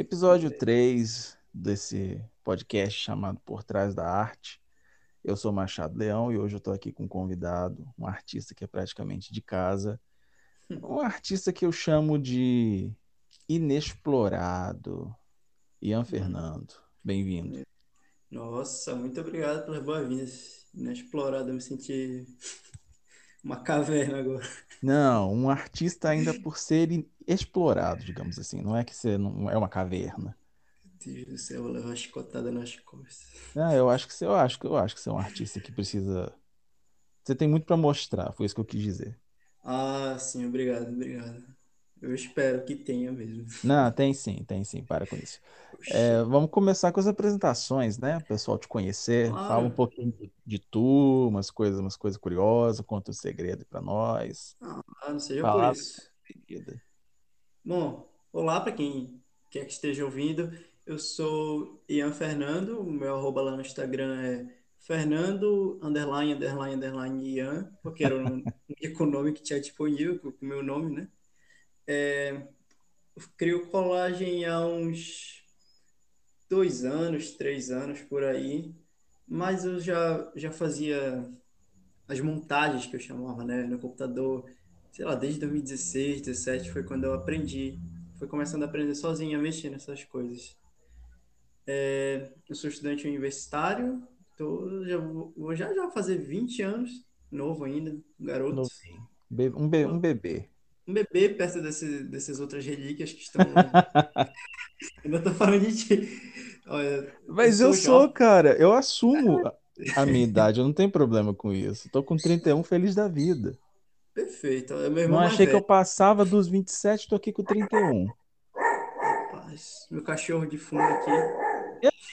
Episódio 3 desse podcast chamado Por Trás da Arte. Eu sou Machado Leão e hoje eu estou aqui com um convidado, um artista que é praticamente de casa, um artista que eu chamo de inexplorado, Ian Fernando. Bem-vindo. Nossa, muito obrigado pelas boas-vindas. Inexplorado, eu me senti uma caverna agora. Não, um artista ainda por ser explorado, digamos assim. Não é que você não é uma caverna. Meu Deus do céu, eu vou levar uma chicotada nas costas. Ah, eu acho que você, eu acho que eu acho que você é um artista que precisa. Você tem muito para mostrar, foi isso que eu quis dizer. Ah, sim, obrigado, obrigado. Eu espero que tenha mesmo. Não, tem sim, tem sim, para com isso. É, vamos começar com as apresentações, né? O pessoal te conhecer, fala um claro. pouquinho de, de tu, umas coisas, umas coisas curiosas, conta um segredo para nós. Ah, não seja por Palavra isso. Bom, olá para quem quer que esteja ouvindo. Eu sou Ian Fernando, o meu arroba lá no Instagram é Fernando, underline, underline, underline, Ian, porque era o único nome que tinha disponível com o meu nome, né? É, crio colagem há uns dois anos, três anos por aí, mas eu já, já fazia as montagens que eu chamava, né, no computador, sei lá, desde 2016, 2017 foi quando eu aprendi, foi começando a aprender sozinho a mexer nessas coisas. É, eu sou estudante universitário, tô, já vou, já já fazer 20 anos, novo ainda, garoto. Be- um, be- um bebê. Um bebê perto desse, dessas outras relíquias que estão. Ainda tô falando de ti. Olha, Mas eu sou sou, jovem. cara, eu assumo a minha idade, eu não tenho problema com isso. Tô com 31, feliz da vida. Perfeito. É meu Não irmão mais achei que eu velho. passava dos 27, tô aqui com 31. Rapaz, meu cachorro de fundo aqui.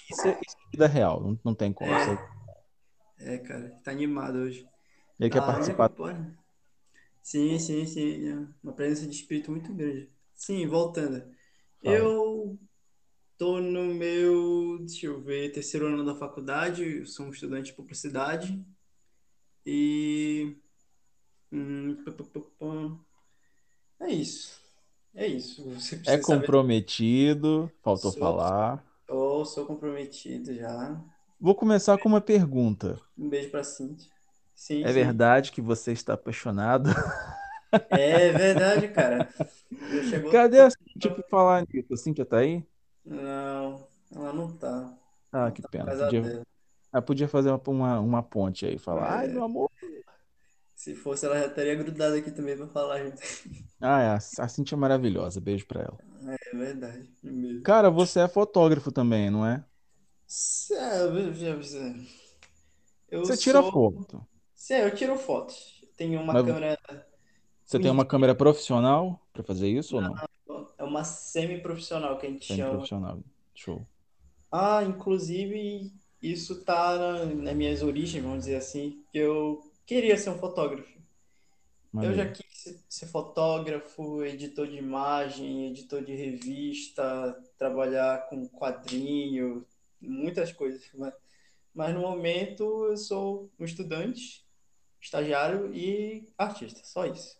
Isso é, isso é vida real, não, não tem como. É, é, cara, tá animado hoje. Ele quer Tá, né, participar. Sim, sim, sim. é Uma presença de espírito muito grande. Sim, voltando. Fala. Eu tô no meu, deixa eu ver, terceiro ano da faculdade, eu sou um estudante de publicidade e hum, pá, pá, pá, pá. é isso. É isso. Você É precisa saber. comprometido, faltou Sou, falar. oh, sou comprometido já. Vou começar com uma pergunta. Um beijo pra Cintia. Sim, É sim. verdade que você está apaixonado? É verdade, cara. Já chegou. Cadê a Cintia pra falar nisso? A Cintia tá aí? Não, ela não tá. Ah, Ela que tá na pena. Podia, ah, podia fazer uma, uma, uma ponte aí, falar, ai, É, meu amor. se fosse, ela já estaria grudada aqui também pra falar junto. Ah, é, a a Cintia é maravilhosa, beijo pra ela. É verdade, mesmo. Cara, você é fotógrafo também, não é? Sabe, já- já- Eu Você tira sou. foto, Sim, eu tiro fotos. Eu tenho uma mas câmera você tem uma câmera profissional pra fazer isso ou não? é uma semi-profissional que a gente chama. Semi-profissional. Show. Ah, inclusive, isso tá na- nas minhas origens, vamos dizer assim, que eu queria ser um fotógrafo. Eu já Maneiro. quis ser ser fotógrafo, editor de imagem, editor de revista, trabalhar com quadrinho, muitas coisas. Mas, mas no momento eu sou um estudante, estagiário e artista, só isso.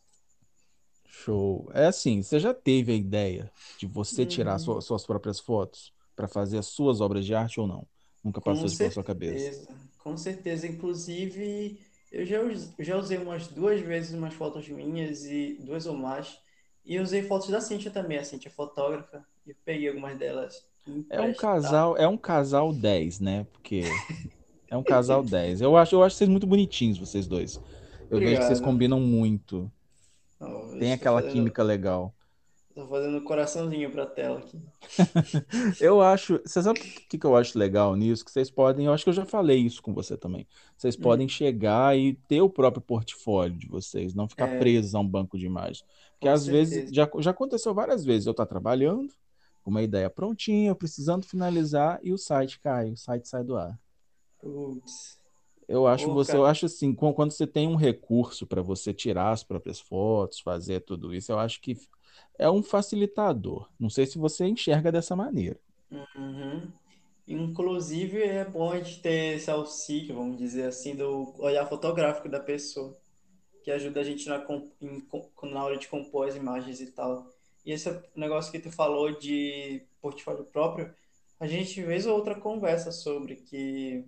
Show. É assim, você já teve a ideia de você tirar Hum, sua- suas próprias fotos para fazer as suas obras de arte ou não? Nunca com passou isso pela sua cabeça? certeza, com certeza. Inclusive, eu já, já usei umas duas vezes umas fotos minhas e duas ou mais. E usei fotos da Cintia também, a Cintia é fotógrafa, e eu peguei algumas delas É um casal, é um casal 10, né? Porque é um casal 10. Eu acho, eu acho vocês muito bonitinhos, vocês dois. Eu vejo que vocês Obrigado. combinam muito. Eu Tem estou aquela fazendo, química legal. estou fazendo um coraçãozinho pra tela aqui. Eu acho, você sabe o que que eu acho legal nisso? Que vocês podem, eu acho que eu já falei isso com você também. Vocês podem Hum, chegar e ter o próprio portfólio de vocês, não ficar é, presos a um banco de imagens. Porque com às vezes, certeza. já, já aconteceu várias vezes, eu estar trabalhando, com uma ideia prontinha, precisando finalizar, e o site cai, o site sai do ar. Eu acho Ô, você, eu cara, acho assim, quan- quando você tem um recurso para você tirar as próprias fotos, fazer tudo isso, eu acho que é um facilitador. Não sei se você enxerga dessa maneira. uhum. Inclusive, é bom a gente ter esse auxílio, vamos dizer assim, do olhar fotográfico da pessoa, que ajuda a gente na, na hora de compor as imagens e tal. E esse negócio que tu falou de portfólio próprio, a gente vez ou outra conversa sobre que,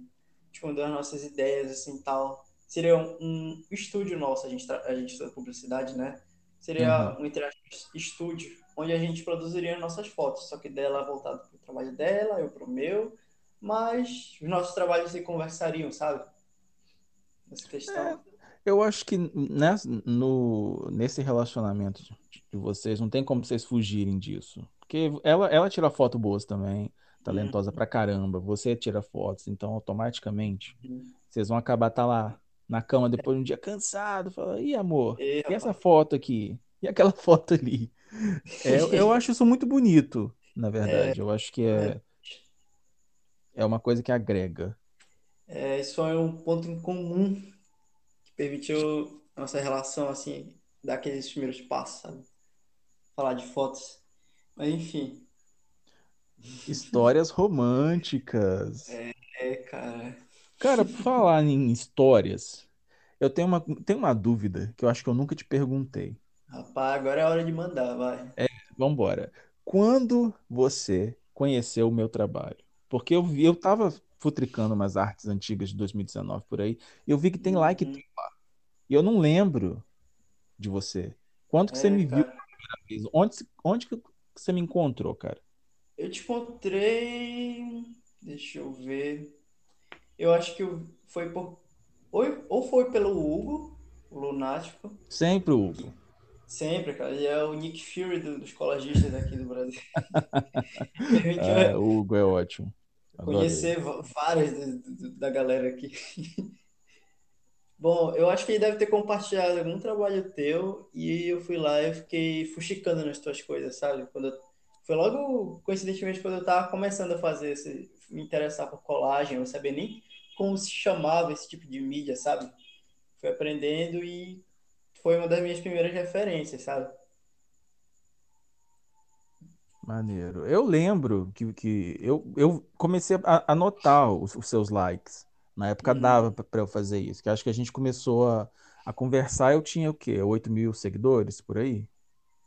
tipo, das nossas ideias, assim, tal. Seria um, um estúdio nosso, a gente, a gente estuda publicidade, né? Seria Uhum. um estúdio, onde a gente produziria nossas fotos, só que dela voltado para o trabalho dela, eu para o meu, mas os nossos trabalhos se conversariam, sabe? Nessa É, questão. eu acho que nessa, no, nesse relacionamento de de vocês, não tem como vocês fugirem disso. Porque ela, ela tira foto boas também, talentosa Uhum. pra caramba. Você tira fotos, então automaticamente vocês vão acabar tá lá na cama depois de um dia cansado. Fala, e amor, E, e essa foto aqui? E aquela foto ali? É, eu acho isso muito bonito, na verdade. Eu acho que é, é uma coisa que agrega. é, isso é um ponto em comum que permitiu nossa relação, assim, dar aqueles primeiros passos, sabe? Falar de fotos. Mas, enfim, Histórias românticas. é, cara. Cara, por falar em histórias, eu tenho uma, tenho uma dúvida que eu acho que eu nunca te perguntei. Rapaz, agora é a hora de mandar, vai. Vambora. Quando você conheceu o meu trabalho? Porque eu vi, eu tava futricando umas artes antigas de 2019 por aí, e eu vi que tem like Uhum. tem lá. E eu não lembro de você. Quando que você É, me viu? cara. Onde, onde que você me encontrou, cara? Eu te encontrei. Deixa eu ver. Eu acho que foi por. Ou, ou foi pelo Hugo, o Lunático. Sempre, Hugo. Sempre, cara. Ele é o Nick Fury do- dos colagistas aqui do Brasil. Ah, o Hugo é ótimo. Adoro ele. conhecer várias da galera aqui. Bom, eu acho que ele deve ter compartilhado algum trabalho teu e eu fui lá e fiquei fuxicando nas tuas coisas, sabe? Quando eu- Foi logo, coincidentemente, quando eu tava começando a fazer esse, me interessar por colagem, eu não sabia nem como se chamava esse tipo de mídia, sabe? Fui aprendendo e foi uma das minhas primeiras referências, sabe? Maneiro. Eu lembro que, que eu, eu comecei a anotar os, os seus likes. Na época Uhum. dava para eu fazer isso. Que acho que a gente começou a, a conversar. Eu tinha o quê? 8 mil seguidores por aí?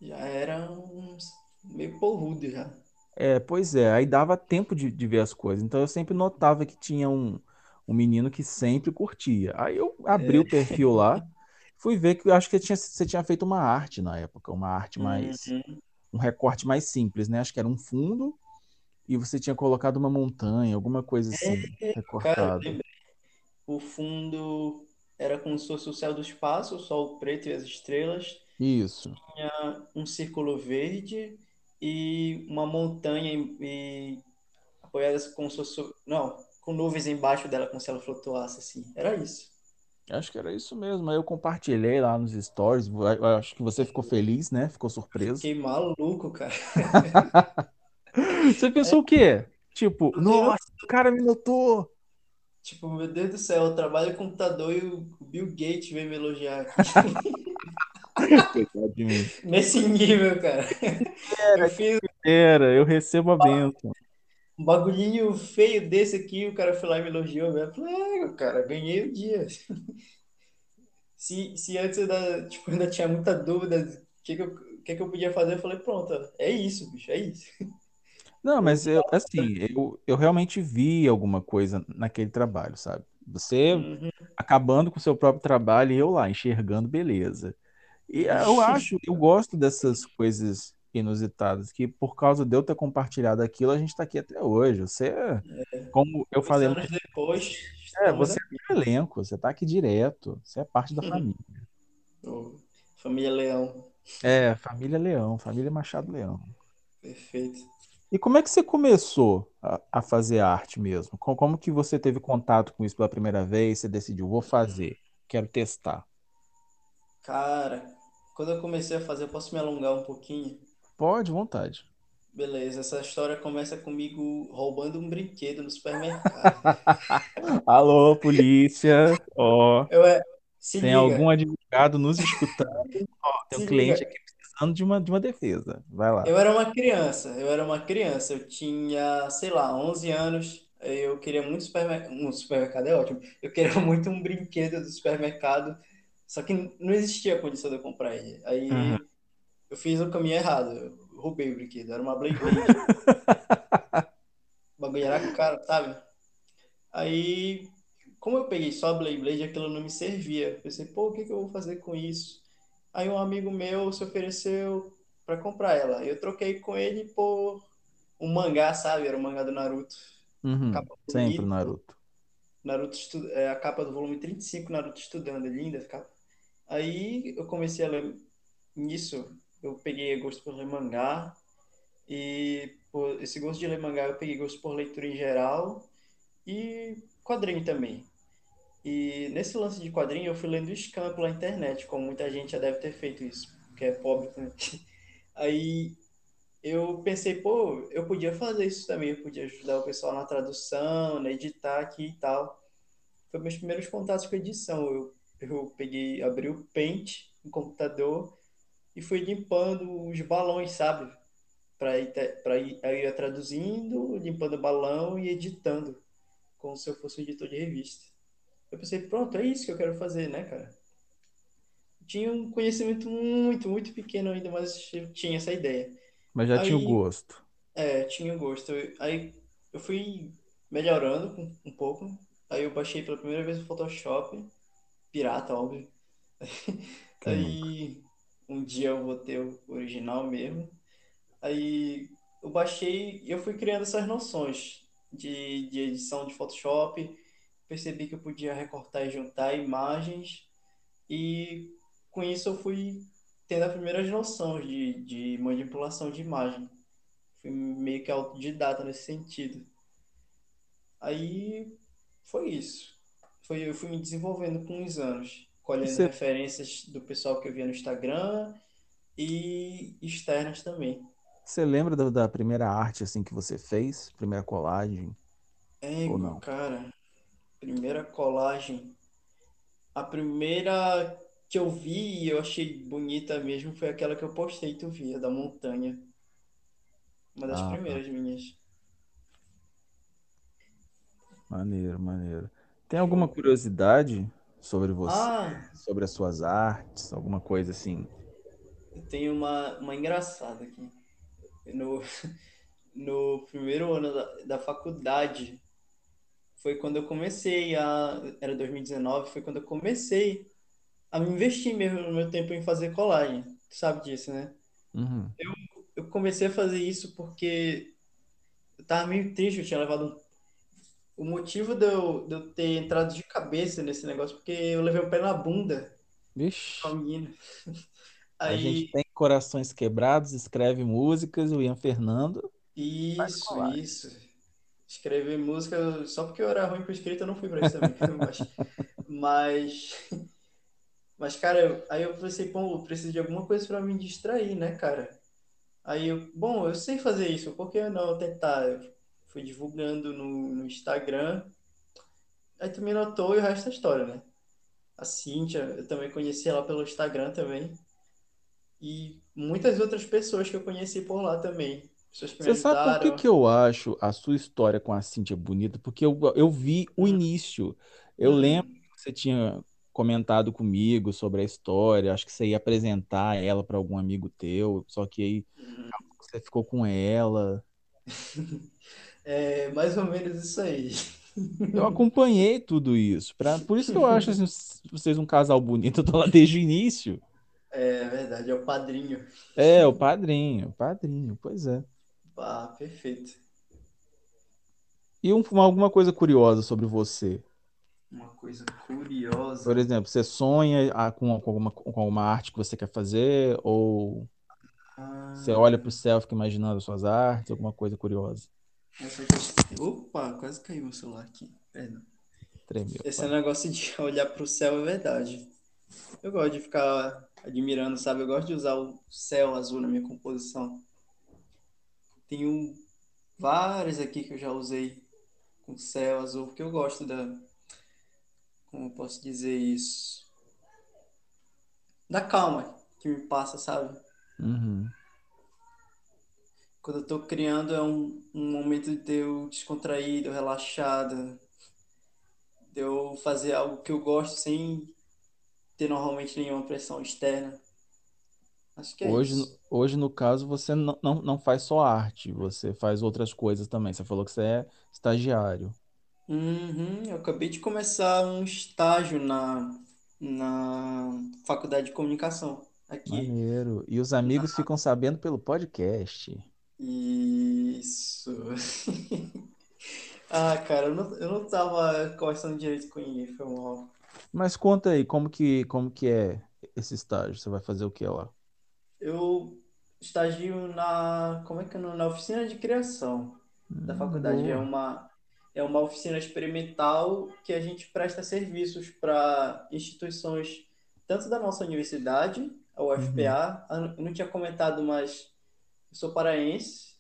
Já era uns meio porrudo já. É, pois é. Aí dava tempo de, de ver as coisas. Então eu sempre notava que tinha um, um menino que sempre curtia. Aí eu abri o perfil lá, fui ver que eu acho que tinha, você tinha feito uma arte na época, uma arte mais. Uhum. Um recorte mais simples, né? Acho que era um fundo e você tinha colocado uma montanha, alguma coisa assim, eu recortada. O fundo era como se fosse o céu do espaço, o sol preto e as estrelas. Isso. Tinha um círculo verde e uma montanha e, e apoiadas como se fosse, não, com nuvens embaixo dela, como se ela flutuasse assim. Era isso. Acho que era isso mesmo. Aí eu compartilhei lá nos stories. Acho que você ficou feliz, né? Ficou surpreso. Fiquei maluco, cara. Você pensou o quê? Tipo, nossa, o cara me notou. Tipo, meu Deus do céu, eu trabalho no computador e o Bill Gates veio me elogiar. Coitado de mim. Nesse nível, cara. Eu fiz Era, eu recebo a bênção. um bagulhinho feio desse aqui, o cara foi lá e me elogiou, velho. Eu falei, é, cara, ganhei o dia. Se, se antes eu ainda, tipo, ainda tinha muita dúvida do que, que, eu, que, que eu podia fazer, eu falei, pronto, é isso, bicho, é isso. Não, mas eu, assim, eu, eu realmente vi alguma coisa naquele trabalho, sabe? Você Uhum. acabando com o seu próprio trabalho e eu lá, enxergando beleza. E eu acho, eu gosto dessas coisas inusitadas, que por causa de eu ter compartilhado aquilo, a gente está aqui até hoje. Você, como eu Dois falei no anos depois, É, você aqui. é do elenco, você tá aqui direto, você é parte da família. Ô, Família Leão, É, família Leão, família Machado Leão. perfeito. E como é que você começou a, a fazer arte mesmo? Co- Como que você teve contato com isso pela primeira vez? Você decidiu, vou fazer, quero testar. Cara, quando eu comecei a fazer, eu posso me alongar um pouquinho? Pode, vontade. Beleza, essa história começa comigo roubando um brinquedo no supermercado. Alô, polícia. Ó, Eu é, se tem liga, algum advogado nos escutando? Ó, tem um se cliente liga. aqui precisando de uma, de uma defesa. Vai lá. Eu era uma criança, eu era uma criança, eu tinha, sei lá, 11 anos, eu queria muito supermercado, um supermercado é ótimo, eu queria muito um brinquedo do supermercado, só que não existia condição de eu comprar ele. Uhum. Aí eu fiz o caminho errado, eu roubei o brinquedo. Era uma Beyblade. o bagulho era caro, sabe? Aí, como eu peguei só a Beyblade, aquilo não me servia. Pensei, pô, o que, que eu vou fazer com isso? Aí um amigo meu se ofereceu para comprar ela. Eu troquei com ele por um mangá, sabe? Era o mangá do Naruto. Uhum, sempre. Naruto. Naruto estu... é a capa do volume 35, Naruto estudando, é linda a capa. Aí eu comecei a ler nisso, eu peguei gosto por ler mangá e por esse gosto de ler mangá eu peguei gosto por leitura em geral e quadrinho também. E nesse lance de quadrinho eu fui lendo Scan pela internet, como muita gente já deve ter feito isso, porque é pobre também. Aí eu pensei, pô, eu podia fazer isso também, eu podia ajudar o pessoal na tradução, na editar aqui e tal. Foi meus primeiros contatos com edição. Eu, eu peguei, abri o Paint no computador e fui limpando os balões, sabe? Para ir, pra ir, aí ia traduzindo, limpando o balão e editando, como se eu fosse um editor de revista. Eu pensei, pronto, é isso que eu quero fazer, né, cara? Tinha um conhecimento muito, muito pequeno ainda, mas eu tinha essa ideia. Mas já tinha o Aí, gosto. é, tinha gosto. Aí eu fui melhorando um pouco. Aí eu baixei pela primeira vez o Photoshop, pirata, óbvio. Quem nunca? Aí um dia eu vou ter o original mesmo. Aí eu baixei e eu fui criando essas noções de, de edição de Photoshop. Percebi que eu podia recortar e juntar imagens. E com isso eu fui tendo as primeiras noções de, de manipulação de imagem. Fui meio que autodidata nesse sentido. Aí foi isso. Foi, eu fui me desenvolvendo com os anos, colhendo você referências do pessoal que eu via no Instagram e externas também. você lembra da, da primeira arte assim que você fez? Primeira colagem ou Ego, não? cara, primeira colagem. A primeira que eu vi e eu achei bonita mesmo foi aquela que eu postei, tu via, da montanha. Uma das Ah, tá. primeiras minhas. Maneiro, maneiro. Tem alguma curiosidade sobre você, Ah, sobre as suas artes, alguma coisa assim? eu tenho uma, uma engraçada aqui. No, no primeiro ano da, da faculdade, foi quando eu comecei a. Era 2019, foi quando eu comecei a me investir mesmo no meu tempo em fazer colagem. Tu sabe disso, né? Uhum. Eu comecei a fazer isso porque eu tava meio triste, eu tinha levado um... O motivo de eu, de eu ter entrado de cabeça nesse negócio, porque eu levei o pé na bunda com a Vixe, menina. a gente Aí, tem corações quebrados, escreve músicas, o Ian Fernando isso, isso. Escrever música, só porque eu era ruim com escrita, eu não fui pra isso também. Mas, mas, mas cara, aí eu pensei, pô, eu preciso de alguma coisa pra me distrair, né, cara? Aí eu, bom, eu sei fazer isso, por que não tentar? Fui divulgando no, no Instagram, aí tu me notou e o resto é história, né? A Cíntia, eu também conheci ela pelo Instagram também, e muitas outras pessoas que eu conheci por lá também, Você sabe por que que eu acho a sua história com a Cíntia bonita? Porque eu, eu vi o Hum, início. Eu lembro hum, que você tinha comentado comigo sobre a história, acho que você ia apresentar ela para algum amigo teu, só que aí hum. você ficou com ela. É mais ou menos isso aí. Eu acompanhei tudo isso. Pra, por isso que eu acho assim, vocês um casal bonito. Eu tô lá desde o início. É verdade, é o padrinho. É, o padrinho, o padrinho, pois é. Ah, perfeito. E um- alguma coisa curiosa sobre você? Uma coisa Por curiosa. exemplo, você sonha ah, com, alguma, com alguma arte que você quer fazer? Ou você olha para o Ah, céu e fica imaginando as suas artes? Alguma coisa curiosa? Essa questão. Opa, quase caiu meu celular aqui. Perdão. Tremeu, Esse pai. negócio de olhar pro céu é verdade. Eu gosto de ficar admirando, sabe? Eu gosto de usar o céu azul na minha composição. Tenho várias aqui que eu já usei com céu azul, porque eu gosto da. Como eu posso dizer isso? Da calma que me passa, sabe? Uhum. Quando eu tô criando é um, um momento de eu descontraído, relaxado, de eu fazer algo que eu gosto sem ter normalmente nenhuma pressão externa. Acho que é Hoje, isso. no- hoje no caso, você não, não, não faz só arte, você faz outras coisas também. Você falou que você é estagiário. Uhum, eu acabei de começar um estágio na, na faculdade de comunicação aqui. Maneiro. E os amigos ficam sabendo pelo podcast. Isso. Ah, cara, eu não, eu não tava conversando direito com ninguém, foi mal. Mas conta aí, como que, como que é esse estágio? Você vai fazer o que lá? Eu estagio na, como é que é, na oficina de criação da Hum, faculdade. É boa. uma, é uma oficina experimental que a gente presta serviços para instituições, tanto da nossa universidade, a Uhum. UFPA. Eu não tinha comentado, mas eu sou paraense,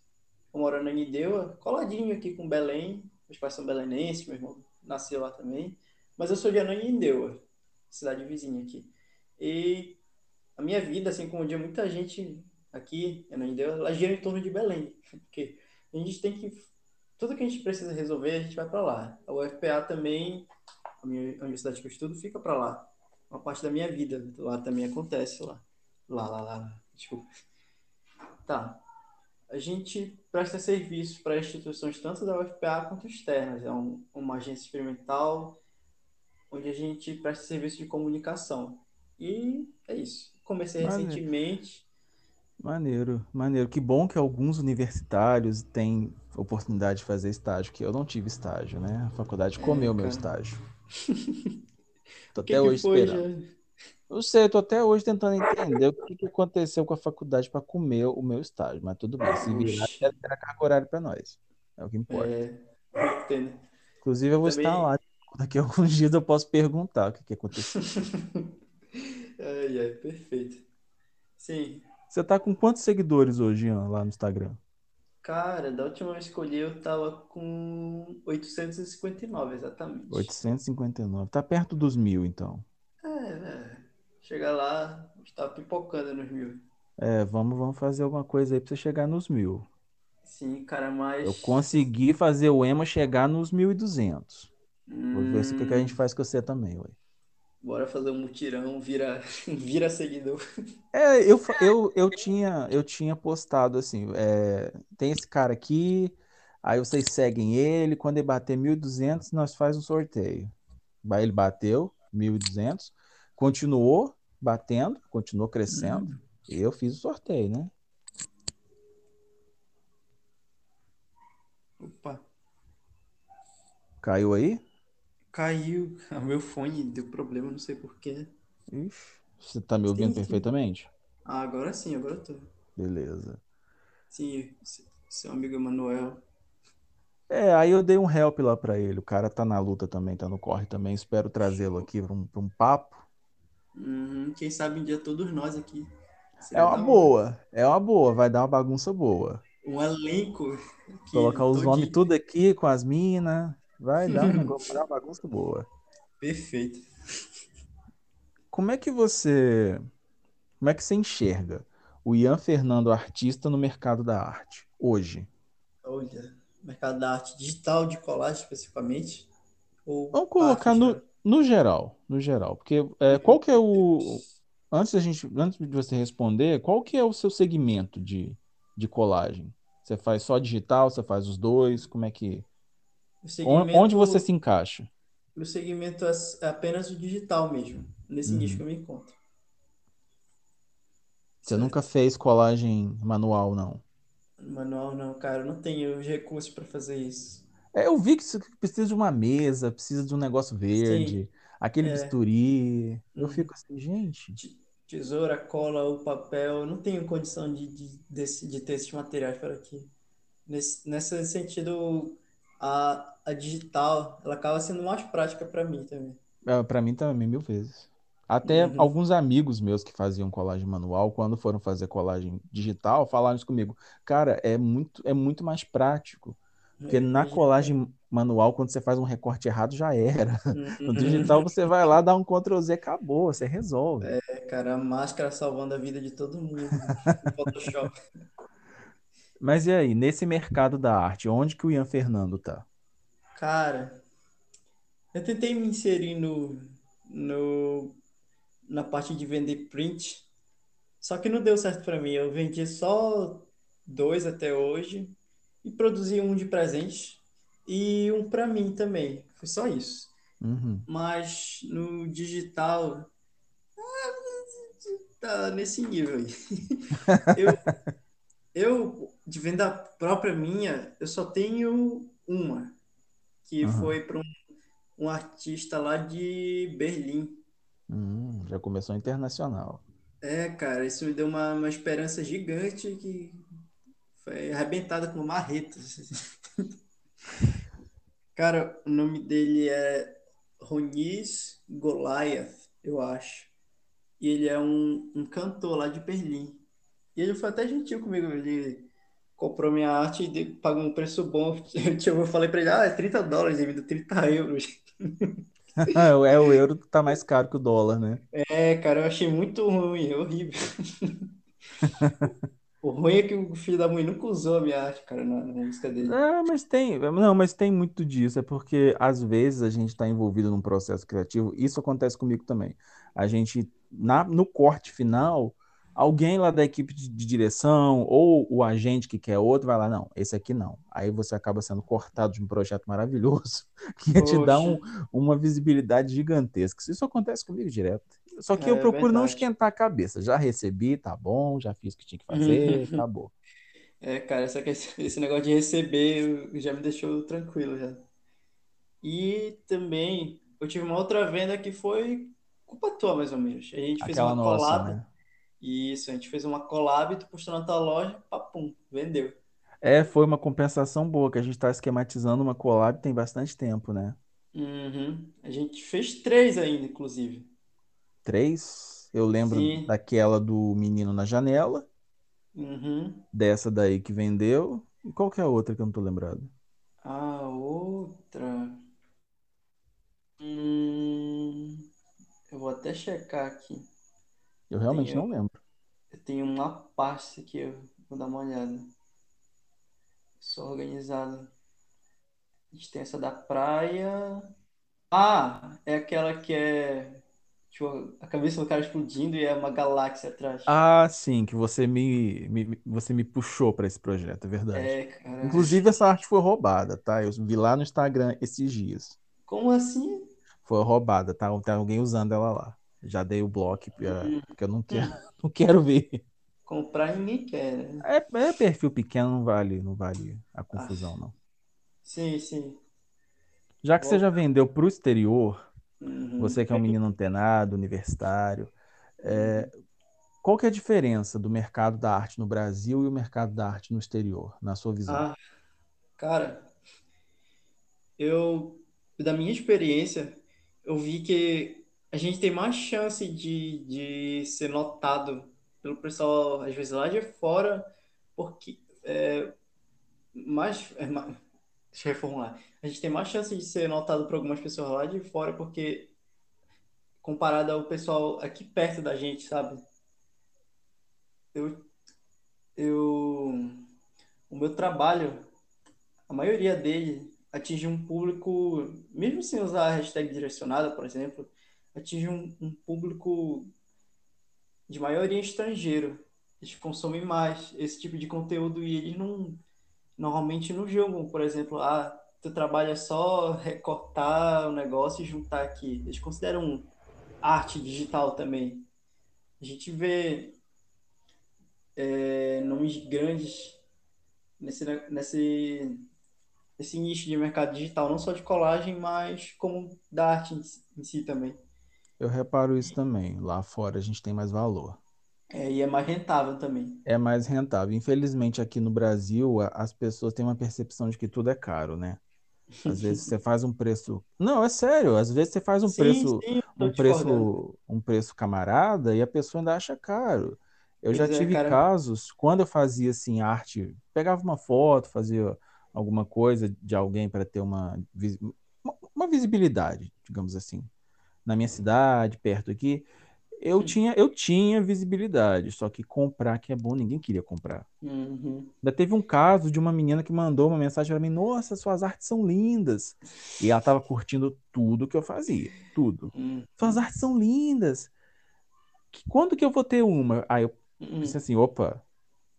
moro na Anideua, coladinho aqui com Belém. Meus pais são belenenses, meu irmão nasceu lá também. Mas eu sou de Ananindeua, cidade vizinha aqui. E a minha vida, assim como de muita gente aqui Ananindeua, ela gira em torno de Belém. Porque a gente tem que. Tudo que a gente precisa resolver, a gente vai para lá. A UFPA também, a minha universidade que eu estudo, fica para lá. Uma parte da minha vida lá também acontece. Lá, lá, lá. lá. Desculpa. Tá. A gente presta serviços para instituições tanto da UFPA quanto externas. É um, uma agência experimental onde a gente presta serviço de comunicação. E é isso. Comecei Maneiro, recentemente. maneiro, maneiro. Que bom que alguns universitários têm oportunidade de fazer estágio, que eu não tive estágio, né? A faculdade É, comeu meu cara. estágio. Tô que até que hoje foi já? Eu sei, eu tô até hoje tentando entender o que que aconteceu com a faculdade para comer o meu estágio, mas tudo bem, se virar, Oxi. deve ter a carga horária para nós. É o que importa. É, entendo. Inclusive, eu vou estar Também. lá. Daqui a alguns dias eu posso perguntar o que que aconteceu. Ai, ai, perfeito. Sim. Você tá com quantos seguidores hoje, Ian, lá no Instagram? Cara, da última vez que eu olhei, eu tava com 859, exatamente. 859. Tá perto dos mil, então. É, é. Chega lá, está pipocando nos mil. É, vamos, vamos fazer alguma coisa aí pra você chegar nos mil. Sim, cara, Eu mas. consegui fazer o Ema chegar nos 1.200. Vou ver se o que que a gente Hum, faz com você também, ué. bora fazer um mutirão, vira, vira seguidor. É, eu, eu, eu tinha, eu tinha postado assim, é, tem esse cara aqui, aí vocês seguem ele, quando ele bater 1.200, nós faz um sorteio. Ele bateu 1.200, continuou batendo, continuou crescendo, Hum, e eu fiz o sorteio, né? opa, Caiu aí? caiu. O meu fone deu problema, não sei porquê. Ixi, você tá me ouvindo Sim, sim. perfeitamente? Ah, agora sim, agora eu tô. Beleza. Sim, se- seu amigo Emanuel. É, aí eu dei um help lá pra ele. O cara tá na luta também, tá no corre também. Espero trazê-lo aqui pra um, pra um papo. Uhum, quem sabe um dia todos nós aqui. É uma boa, é uma boa, vai dar uma bagunça boa. Um elenco Colocar os nomes todinho. tudo aqui com as minas, vai dar um uma bagunça boa. Perfeito. Como é que você, como é que você enxerga o Ian Fernando artista no mercado da arte hoje? Olha, mercado da arte digital, de colagem especificamente, Vamos colocar no? No geral, no geral, porque é, qual que é o, antes da gente, antes de você responder, qual que é o seu segmento de, de colagem? Você faz só digital, você faz os dois, como é que, onde você se encaixa? o segmento é é apenas o digital mesmo, nesse nicho que Uhum. eu me encontro, Você nunca certo? fez colagem manual, não? Manual não, cara, eu não tenho os recursos para fazer isso. É, eu vi que precisa de uma mesa, precisa de um negócio Sim, verde, aquele é. bisturi. Eu uhum. fico assim, gente. Te- Tesoura, cola, o papel, eu não tenho condição de, de, desse- de ter esses materiais por aqui. Nesse, nesse sentido, a, a digital, ela acaba sendo mais prática para mim também. É, pra mim também, mil vezes. Até Uhum. alguns amigos meus que faziam colagem manual, quando foram fazer colagem digital, falaram isso comigo. Cara, é muito, é muito mais prático. Porque Eu na cara. colagem manual, quando você faz um recorte errado, já era. No Uhum. digital, você vai lá, dá um Ctrl Z, acabou, você resolve. É, cara, a máscara salvando a vida de todo mundo no Photoshop. Mas e aí, nesse mercado da arte, onde que o Ian Fernando tá? Cara, eu tentei me inserir no, no, na parte de vender print, Só que não deu certo para mim. Eu vendi só dois até hoje e produzi um de presente e um para mim também. Foi só isso. Uhum. Mas no digital tá nesse nível aí. Eu, eu de venda própria minha, eu só tenho uma, que Aham. foi para um, um artista lá de Berlim. Hum, já começou internacional. É, cara, isso me deu uma, uma esperança gigante que foi arrebentada com marretas. Cara, o nome dele é Roniz Goliath, eu acho. E ele é um, um cantor lá de Berlim. E ele foi até gentil comigo. Ele comprou minha arte e pagou um preço bom. Eu falei pra ele, ah, é 30 dólares, ele me deu 30 euros. É, o euro tá mais caro que o dólar, né? É, cara, eu achei muito ruim, é horrível. O ruim é que o filho da mãe nunca usou a minha arte, cara, na, na música dele. É, mas tem, não, mas tem muito disso, é porque às vezes a gente está envolvido num processo criativo, isso acontece comigo também. A gente, na, no corte final, alguém lá da equipe de, de direção ou o agente que quer outro vai lá, não, esse aqui não. Aí você acaba sendo cortado de um projeto maravilhoso que te dar Poxa, um, uma visibilidade gigantesca. Isso acontece comigo direto. Só que eu é procuro não verdade. esquentar a cabeça. Já recebi, tá bom, já fiz o que tinha que fazer, acabou. É, cara, essa, esse negócio de receber já me deixou tranquilo já. E também eu tive uma outra venda que foi culpa tua, mais ou menos. A gente fez Aquela uma nossa, collab. né? Isso, a gente fez uma collab, tu postou na tua loja, papum, vendeu. É, foi uma compensação boa, que a gente está esquematizando uma collab tem bastante tempo, né? Uhum. A gente fez três ainda, inclusive. Três, eu lembro Sim. daquela do menino na janela, Uhum. dessa daí que vendeu, e qual que é a outra que eu não tô lembrado? A outra. Hum, eu vou até checar aqui. Eu realmente tenho, não lembro. eu tenho uma pasta aqui, eu vou dar uma olhada. Só organizado. A gente tem essa da praia. Ah, é aquela que é tipo, a cabeça do cara explodindo e é uma galáxia atrás. Ah, sim, que você me, me- você me puxou para esse projeto, é verdade. É, cara. Inclusive, essa arte foi roubada, tá? Eu vi lá no Instagram esses dias. Como assim? Foi roubada, tá? Tem alguém usando ela lá. Já dei o bloco, pra- Hum, porque eu não quero, hum. não quero ver. Comprar ninguém quer, né? É, é perfil pequeno, não vale, não vale a Ah, confusão, não. sim, sim. Já que você já vendeu para o exterior, Uhum. você que é um menino antenado, universitário, Uhum. qual que é a diferença do mercado da arte no Brasil e o mercado da arte no exterior, na sua visão? Ah, cara, eu, da minha experiência, eu vi que a gente tem mais chance de, de ser notado pelo pessoal, às vezes lá de fora, porque mais, é, deixa eu reformular. A gente tem mais chance de ser notado por algumas pessoas lá de fora, porque comparado ao pessoal aqui perto da gente, sabe? Eu, eu, o meu trabalho, a maioria dele atinge um público, mesmo sem usar a hashtag direcionada, por exemplo, atinge um, um público de maioria estrangeiro. Eles consomem mais esse tipo de conteúdo e eles não normalmente não julgam, por exemplo, ah, teu trabalho é só recortar o negócio e juntar aqui. Eles consideram arte digital também. A gente vê é, nomes grandes nesse, nesse, nesse nicho de mercado digital, não só de colagem, mas como da arte em si também. Eu reparo isso também. Lá fora a gente tem mais valor. É, e é mais rentável também. É mais rentável. Infelizmente, aqui no Brasil, a- as pessoas têm uma percepção de que tudo é caro, né? Às vezes você faz um preço. Não, é sério. Às vezes você faz um Sim, preço, sim, um preço, um preço camarada e a pessoa ainda acha caro. Eu já Pois é, tive cara. casos, quando eu fazia assim arte, pegava uma foto, fazia alguma coisa de alguém para ter uma uma visibilidade, digamos assim, na minha cidade, perto aqui, eu tinha, eu tinha visibilidade, só que comprar que é bom, ninguém queria comprar. Uhum. Ainda teve um caso de uma menina que mandou uma mensagem para mim: Nossa, suas artes são lindas. E ela estava curtindo tudo que eu fazia, tudo. Suas Uhum. artes são lindas. Que- Quando que eu vou ter uma? Aí eu Disse Hum, assim, opa,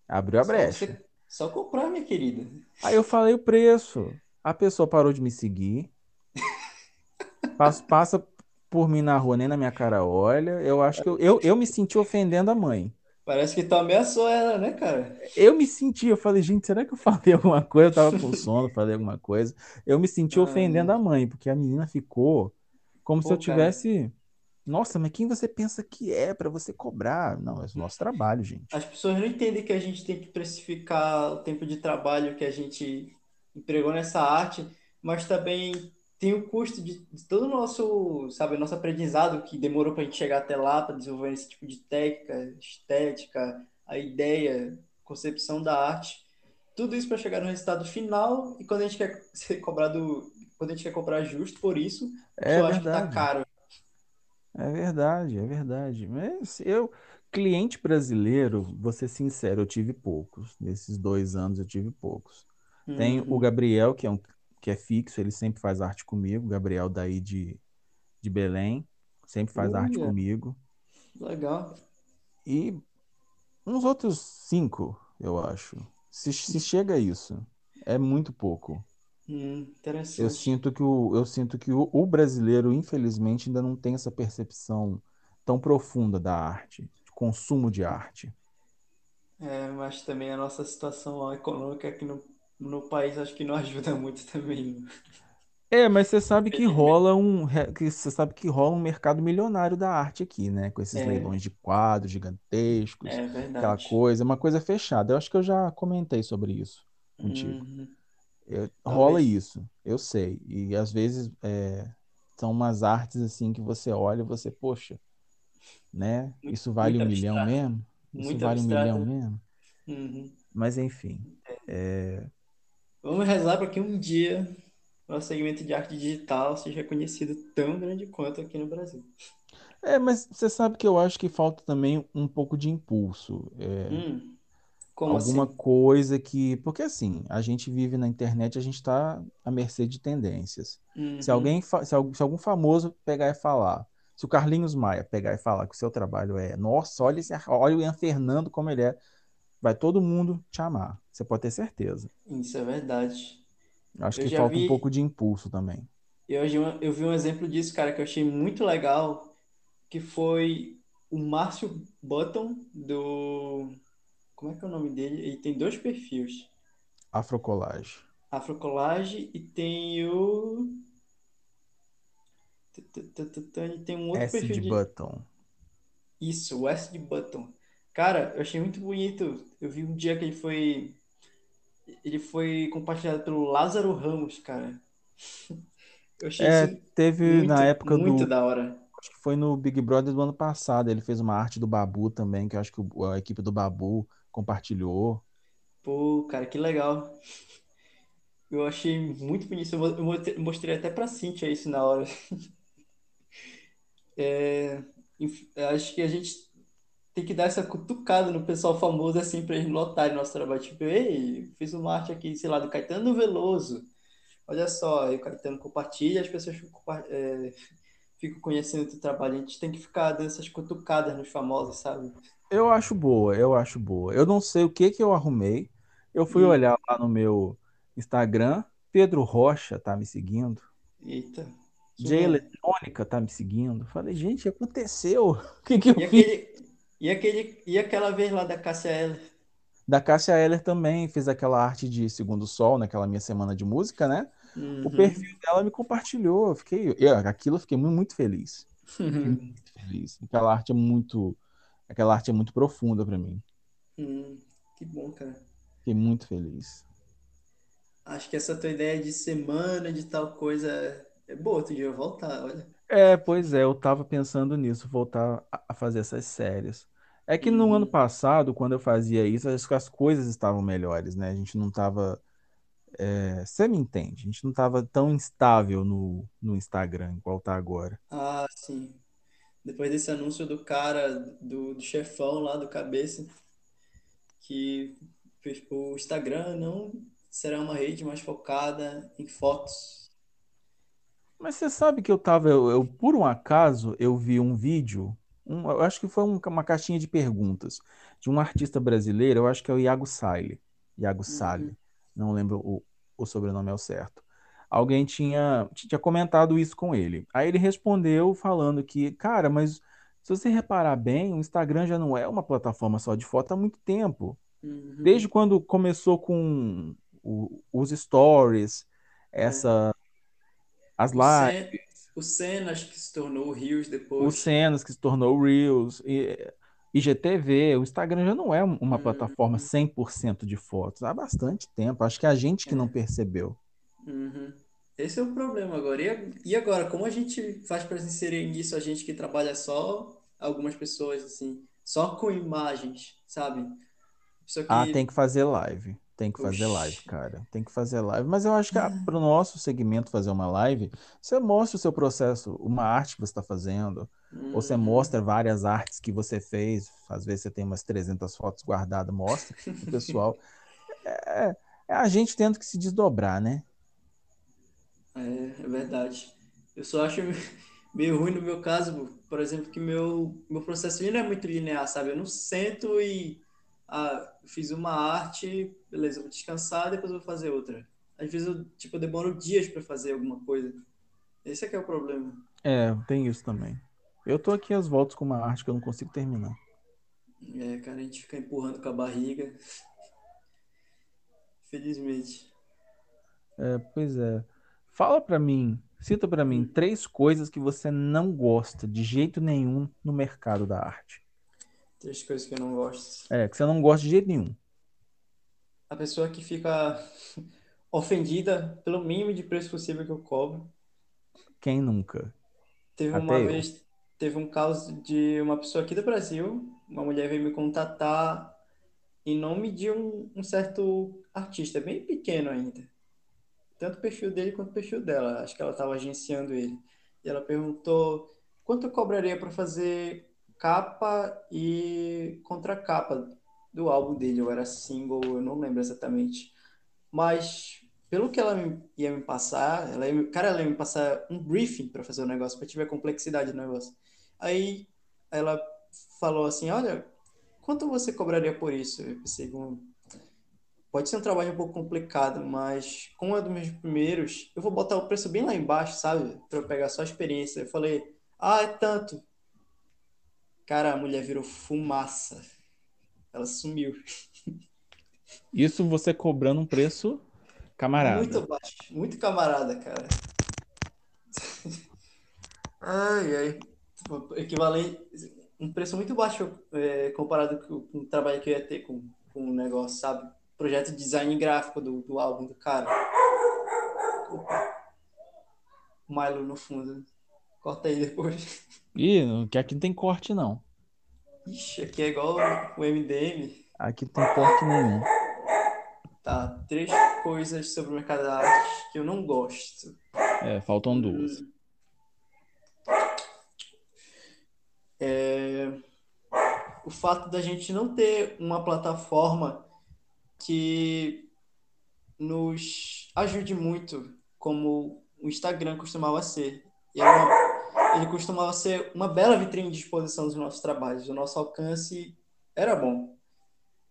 abriu a só brecha. você, só comprar, minha querida. Aí eu falei o preço. A pessoa parou de me seguir, passa, passa por mim na rua, nem na minha cara olha. Eu acho que eu, eu, eu me senti ofendendo a mãe. Parece que tu ameaçou ela, né, cara? Eu me senti, eu falei, gente, será que eu falei alguma coisa? Eu tava com sono, falei alguma coisa. Eu me senti ofendendo Ah, a mãe, porque a menina ficou como se eu pô, cara, tivesse. Nossa, mas quem você pensa que é para você cobrar? Não, é o nosso trabalho, gente. as pessoas não entendem que a gente tem que precificar o tempo de trabalho que a gente empregou nessa arte, mas também tem o custo de, de todo o nosso, sabe, nosso aprendizado que demorou para a gente chegar até lá, para desenvolver esse tipo de técnica, estética, a ideia, concepção da arte. Tudo isso para chegar no resultado final e quando a gente quer ser cobrado, quando a gente quer cobrar justo por isso, É pessoa acha que tá verdade, caro. é verdade, é verdade. Mas eu, cliente brasileiro, vou ser sincero, eu tive poucos. Nesses dois anos eu tive poucos. Tem o Uhum. Gabriel, que é um que é fixo, ele sempre faz arte comigo. Gabriel daí de, de Belém, sempre faz arte comigo. legal. E uns outros cinco, eu acho. Se, se chega a isso, é muito pouco. Hum, Eu interessante. sinto que o, eu sinto que o, o brasileiro, infelizmente, ainda não tem essa percepção tão profunda da arte, de consumo de arte. É, mas também a nossa situação econômica aqui no, no país acho que não ajuda muito também. É, mas você sabe que rola um, que você sabe que rola um mercado milionário da arte aqui, né? Com esses É, leilões de quadros gigantescos, é aquela verdade. coisa, é uma coisa fechada. Eu acho que eu já comentei sobre isso contigo. Uhum, Eu- rola talvez. isso, eu sei. E às vezes é, são umas artes assim que você olha e você, poxa, né? Muito, Isso vale muito um milhão abstrato. mesmo? Isso Muito vale um milhão abstrato. mesmo? Uhum. Mas enfim. Vamos rezar para que um dia o nosso segmento de arte digital seja reconhecido tão grande quanto aqui no Brasil. É, mas você sabe que eu acho que falta também um pouco de impulso. É, Hum, alguma assim? coisa que. Porque assim, a gente vive na internet, a gente está à mercê de tendências. Se alguém, Uhum. fa- se, al- se algum famoso pegar e falar, se o Carlinhos Maia pegar e falar que o seu trabalho é, nossa, olha, esse, olha o Ian Fernando como ele é, vai todo mundo te amar. Você pode ter certeza. Isso é verdade. Acho Eu que falta um pouco vi, de impulso também. eu, vi um- eu vi um exemplo disso, cara, que eu achei muito legal, que foi o Márcio Button do Como é que é o nome dele? Ele tem dois perfis. Afrocolage. Afrocolage e tem o. Ele tem um outro S perfil de de. Button. Isso, o West Button. Cara, eu achei muito bonito. Eu vi um dia que ele foi. Ele foi compartilhado pelo Lázaro Ramos, cara. Eu achei É, isso teve na muito, época muito do. da hora. Acho que foi no Big Brother do ano passado. Ele fez uma arte do Babu também, que eu acho que a equipe do Babu compartilhou. Pô, cara, que legal. Eu achei muito bonito. Eu mo- eu mostrei até pra Cintia isso na hora. É, acho que a gente tem que dar essa cutucada no pessoal famoso assim pra eles notarem nosso trabalho. Tipo, ei, fiz uma arte aqui, sei lá, do Caetano Veloso. Olha só, aí o Caetano compartilha, as pessoas ficam, é, ficam conhecendo o teu trabalho. A gente tem que ficar dando essas cutucadas nos famosos, sabe? Eu acho boa, eu acho boa. Eu não sei o que que eu arrumei. Eu fui Hum, olhar lá no meu Instagram. Pedro Rocha tá me seguindo. eita, Jay? Eletrônica tá me seguindo. Falei, gente, aconteceu? O que que eu E fiz? aquele, e aquele, e aquela vez lá da Cássia Eller? Da Cássia Eller também fez aquela arte de Segundo Sol, naquela minha semana de música, né? O perfil Uhum. dela me compartilhou. Eu fiquei, eu, aquilo eu fiquei mu- muito feliz. Fiquei muito feliz. Aquela arte é muito, aquela arte é muito profunda para mim. Hum, que bom, cara. Fiquei muito feliz. Acho que essa tua ideia de semana, de tal coisa, é boa. Outro dia eu voltar, olha. É, pois é, eu tava pensando nisso, voltar a fazer essas séries. É que no ano Uhum. passado, quando eu fazia isso, as, as coisas estavam melhores, né? A gente não tava, é, você me entende? A gente não tava tão instável no, no Instagram, igual tá agora. Ah, sim. Depois desse anúncio do cara, do, do chefão lá do cabeça, que fez- o Instagram não será uma rede mais focada em fotos. Mas você sabe que eu tava, eu, eu, por um acaso, eu vi um vídeo, um, eu acho que foi um- uma caixinha de perguntas de um artista brasileiro, eu acho que é o Iago Sale, Iago Uhum, Sale, não lembro o, o sobrenome ao certo. Alguém tinha, tinha comentado isso com ele. Aí ele respondeu falando que, cara, mas se você reparar bem, o Instagram já não é uma plataforma só de foto há muito tempo. Desde uhum. quando começou com o- os stories, É. essa, as O lives, o acho que se tornou o os depois. cenas que se tornou o Reels, e, IGTV, o Instagram já não é uma plataforma Uhum, 100% de fotos há bastante tempo. Acho que é a gente que não é. percebeu. Uhum. Esse é o problema agora. E, agora, como a gente faz para inserir nisso a gente que trabalha só, algumas pessoas assim, só com imagens, sabe? Só Ah, tem que, que fazer live. Tem que fazer live, oxi. cara. Tem que fazer live. Mas eu acho que para o nosso segmento fazer uma live, você mostra o seu processo, uma arte que você está fazendo, ou você Uhum. mostra várias artes que você fez. Às vezes você tem umas 300 fotos guardadas, mostra o pessoal. É, é a gente tendo que se desdobrar, né? É, é verdade. Eu só acho meio ruim no meu caso, por exemplo, que meu, meu processo não é muito linear, sabe? Eu não sento e ah, fiz uma arte, beleza, vou descansar, depois eu vou fazer outra. Às vezes eu, tipo, eu demoro dias para fazer alguma coisa. Esse é que é o problema. É, tem isso também. Eu tô aqui às voltas com uma arte que eu não consigo terminar. É, cara, a gente fica empurrando com a barriga, felizmente. É, pois é. Fala pra mim, cita pra mim Hum, três coisas que você não gosta de jeito nenhum no mercado da arte. Três coisas que eu não gosto. É, que você não gosta de jeito nenhum. A pessoa que fica ofendida pelo mínimo de preço possível que eu cobro. Quem nunca? Teve uma Até eu. vez, teve um caso de uma pessoa aqui do Brasil, uma mulher veio me contatar em nome de um, um certo artista, bem pequeno ainda. Tanto o perfil dele quanto o perfil dela. Acho que ela estava agenciando ele. E ela perguntou quanto eu cobraria para fazer capa e contracapa do álbum dele, ou era single, eu não lembro exatamente. Mas, pelo que ela ia me passar, ela ia, cara, ela ia me passar um briefing para fazer o negócio, para tiver complexidade do negócio. Aí ela falou assim: Olha, quanto você cobraria por isso? Eu pensei, "Bom, pode ser um trabalho um pouco complicado, mas como é dos meus primeiros, eu vou botar o preço bem lá embaixo, sabe? Para eu pegar só a experiência. Eu falei: Ah, é tanto. Cara, a mulher virou fumaça. Ela sumiu. Isso você cobrando um preço camarada. Muito baixo, muito camarada, cara. Ai, ai. Tipo, equivalente, um preço muito baixo é, comparado com, o trabalho que eu ia ter com, com o negócio, sabe? Projeto de design gráfico do, do álbum do cara. Opa, o Milo no fundo. Corta aí depois. Ih, não- que aqui não tem corte, não. Ixi, aqui é igual o MDM. Aqui não tem corte nenhum. Tá, três coisas sobre o mercado da arte que eu não gosto. É, faltam duas. Hum, é, o fato da gente não ter uma plataforma que nos ajude muito, como o Instagram costumava ser. E é uma, ele costumava ser uma bela vitrine de exposição dos nossos trabalhos. O nosso alcance era bom.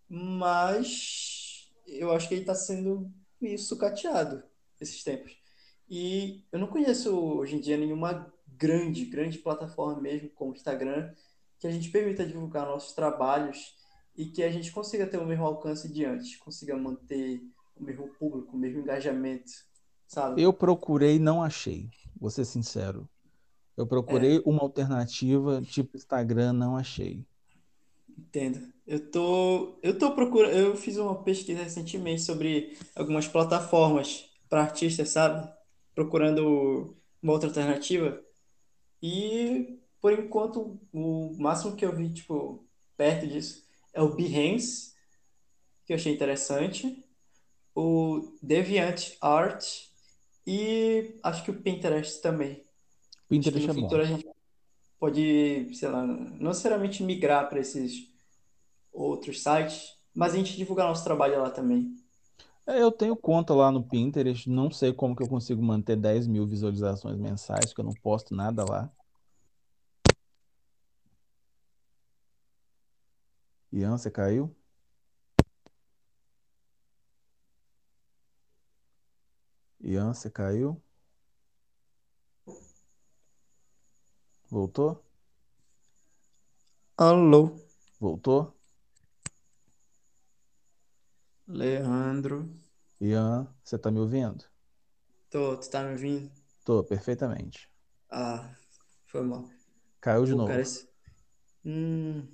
Mas eu acho que ele está sendo meio sucateado esses tempos. E eu não conheço hoje em dia nenhuma grande, grande plataforma mesmo, como o Instagram, que a gente permita divulgar nossos trabalhos e que a gente consiga ter o mesmo alcance de antes, consiga manter o mesmo público, o mesmo engajamento, sabe? Eu procurei e não achei. Vou ser sincero. Eu É, procurei uma alternativa, tipo Instagram, não achei. entendo. Eu tô, eu tô procurando, eu fiz uma pesquisa recentemente sobre algumas plataformas para artistas, sabe? Procurando uma outra alternativa. E por enquanto o máximo que eu vi, tipo, perto disso é o Behance, que eu achei interessante, o DeviantArt e acho que o Pinterest também. Pinterest no é bom. futuro a gente pode, sei lá, não necessariamente migrar para esses outros sites, mas a gente divulgar nosso trabalho lá também. É, eu tenho conta lá no Pinterest, não sei como que eu consigo manter 10 mil visualizações mensais, porque eu não posto nada lá. Ian, você caiu? Ian, você caiu? Voltou? Alô, Voltou? Leandro. Ian, você tá me ouvindo? Tô, tu tá me ouvindo? Tô, perfeitamente. Ah, foi mal. Caiu de Pô, novo. cara, esse... Hum,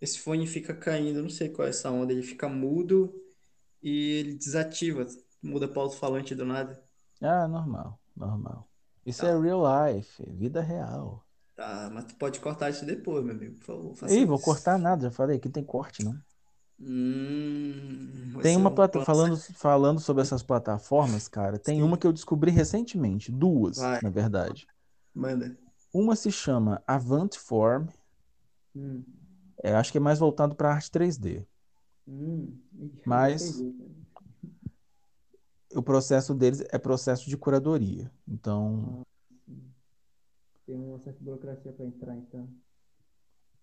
esse fone fica caindo, não sei qual é essa onda. Ele fica mudo e ele desativa, muda para alto-falante do nada. Ah, normal, normal. Isso é Tá, real life, vida real. Tá, mas tu pode cortar isso depois, meu amigo, por favor, faça Ih, vou isso. cortar nada, já falei, aqui tem corte, não. Hum, Tem uma um plata... falando, falando sobre essas plataformas, cara, tem uma Sim, que eu descobri recentemente, duas, vai, na verdade. manda. Uma se chama Avantform, Hum, é, acho que é mais voltado para arte 3D, hum, mas cara. o processo deles é processo de curadoria. Então, Ah. Tem uma certa burocracia para entrar, então.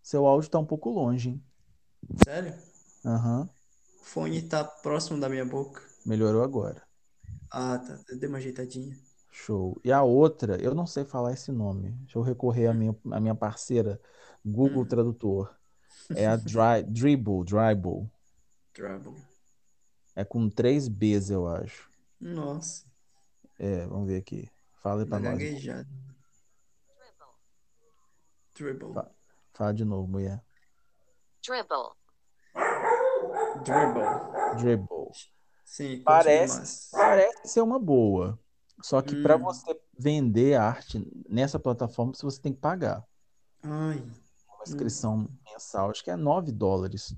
seu áudio tá um pouco longe, hein? Sério? Aham, O fone tá próximo da minha boca. melhorou agora. Ah, tá, deu uma ajeitadinha. Show. E a outra, eu não sei falar esse nome. Deixa eu recorrer à minha, à minha parceira Google Hum, Tradutor. É a Dri Dribble, Dribble. trouble. É com três Bs, eu acho. Nossa, É, vamos ver aqui. Fala aí uma pra nós. gaguejada. Dribble. Fa- Fala de novo, mulher. dribble, Dribble. Dribble. Sim, Parece, parece ser uma boa. Só que para Hum. você vender arte nessa plataforma, você tem que pagar Ai, uma hum. inscrição mensal. Acho que é 9 dólares.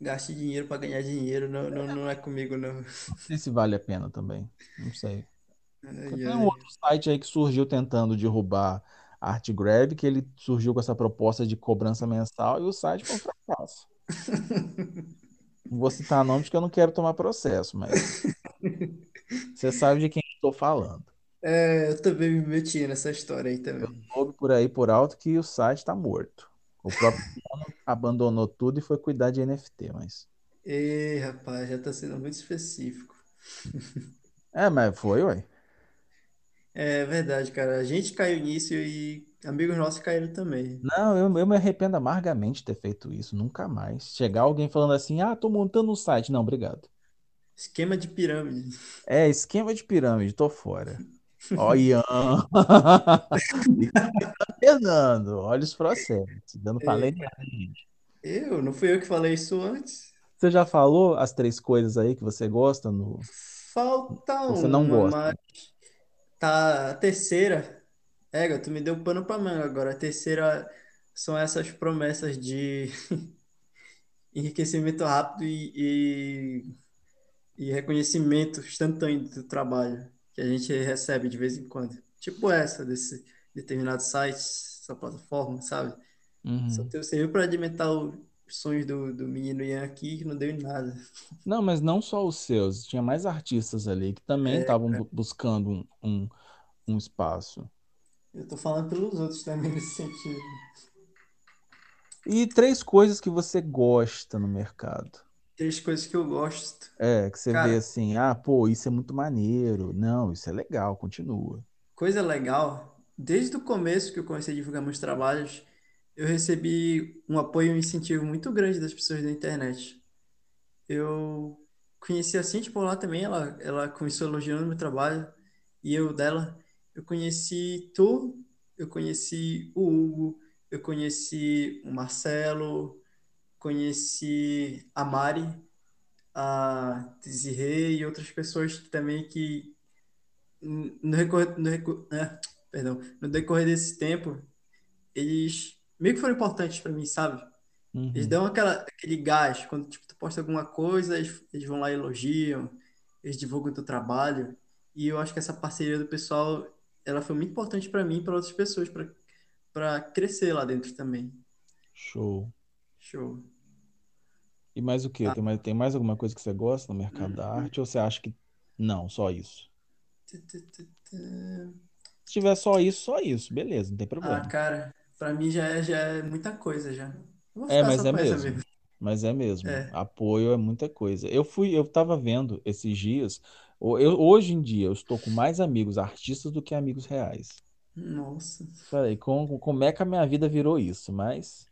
Gaste dinheiro pra ganhar dinheiro, não, não, não é comigo, não. Não sei se vale a pena também. Não sei. Ai, Tem um outro site aí que surgiu tentando derrubar ArtGrab, que ele surgiu com essa proposta de cobrança mensal e o site foi um fracasso. Não vou citar nomes porque eu não quero tomar processo, mas você sabe de quem eu estou falando. É, eu também me meti nessa história aí Eu também. soube por aí por alto que o site está morto. O próprio dono abandonou tudo e foi cuidar de NFT, mas. Ei, rapaz, já tá sendo muito específico. É, mas foi, ué. É verdade, cara. A gente caiu nisso e amigos nossos caíram também. Não, eu, eu me arrependo amargamente de ter feito isso. Nunca mais. Chegar alguém falando assim, ah, tô montando um site. Não, obrigado. Esquema de pirâmide. É, esquema de pirâmide, tô fora. Ó, Ian. Fernando, olha os processos. Ei, nada, gente. eu? Não fui eu que falei isso antes? Você já falou as três coisas aí que você gosta no. Falta Você não uma, gosta. mas tá a terceira. Ega, tu me deu pano pra manga agora. A terceira são essas promessas de enriquecimento rápido e, e, e reconhecimento instantâneo do trabalho que a gente recebe de vez em quando. Tipo essa, desse determinado site, essa plataforma, sabe? Só Uhum. teu- serviu para alimentar os sonhos do, do menino Ian aqui, que não deu em nada. Não, mas não só os seus. Tinha mais artistas ali que também É, estavam bu- buscando um, um, um espaço. eu tô falando pelos outros também nesse sentido. E três coisas que você gosta no mercado. Três coisas que eu gosto. É, que você vê Cara, assim, ah, pô, isso é muito maneiro. Não, isso é legal, continua. coisa legal, desde o começo que eu comecei a divulgar meus trabalhos, eu recebi um apoio e um incentivo muito grande das pessoas da internet. Eu conheci a Cintia por lá também, ela, ela começou elogiando meu trabalho, e eu dela. Eu conheci tu, eu conheci o Hugo, eu conheci o Marcelo, conheci a Mari, a Desirê e outras pessoas também que no recorrer, no recor- é, perdão, no decorrer desse tempo, eles meio que foram importantes para mim, sabe? Eles Uhum. dão aquela, aquele gás, quando tipo, tu posta alguma coisa, eles, eles vão lá e elogiam, eles divulgam o teu trabalho, e eu acho que essa parceria do pessoal, ela foi muito importante para mim e para outras pessoas, para para crescer lá dentro também. Show. Show. E mais o quê? Ah, Tem mais, tem mais alguma coisa que você gosta no mercado da hum, arte? Ou você acha que não, só isso? Se tiver só isso, só isso, beleza, não tem Ah, problema. cara, para mim já é, já é muita coisa já. É, mas é com mesmo. mas é mesmo. É, Apoio é muita coisa. Eu fui, eu tava vendo esses dias. eu- hoje em dia eu estou com mais amigos artistas do que amigos reais. nossa, Falei, como, como é que a minha vida virou isso? Mas.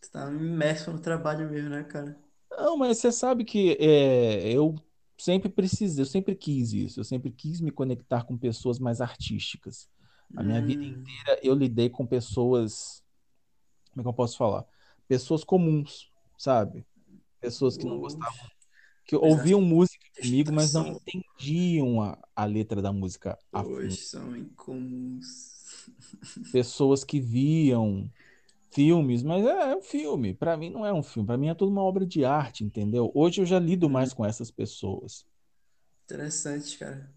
você tá imerso no trabalho mesmo, né, cara? Não, mas você sabe que é, eu sempre precisei, eu sempre quis isso. Eu sempre quis me conectar com pessoas mais artísticas. A minha vida Hum, inteira eu lidei com pessoas. Como é que eu posso falar? Pessoas comuns, sabe? Pessoas que não gostavam, que ouviam música comigo, mas não entendiam a, a letra da música poxa, são incomuns. Pessoas que viam filmes, mas é, é um filme. Para mim não é um filme, para mim é tudo uma obra de arte, entendeu? Hoje eu já lido mais com essas pessoas. interessante, cara.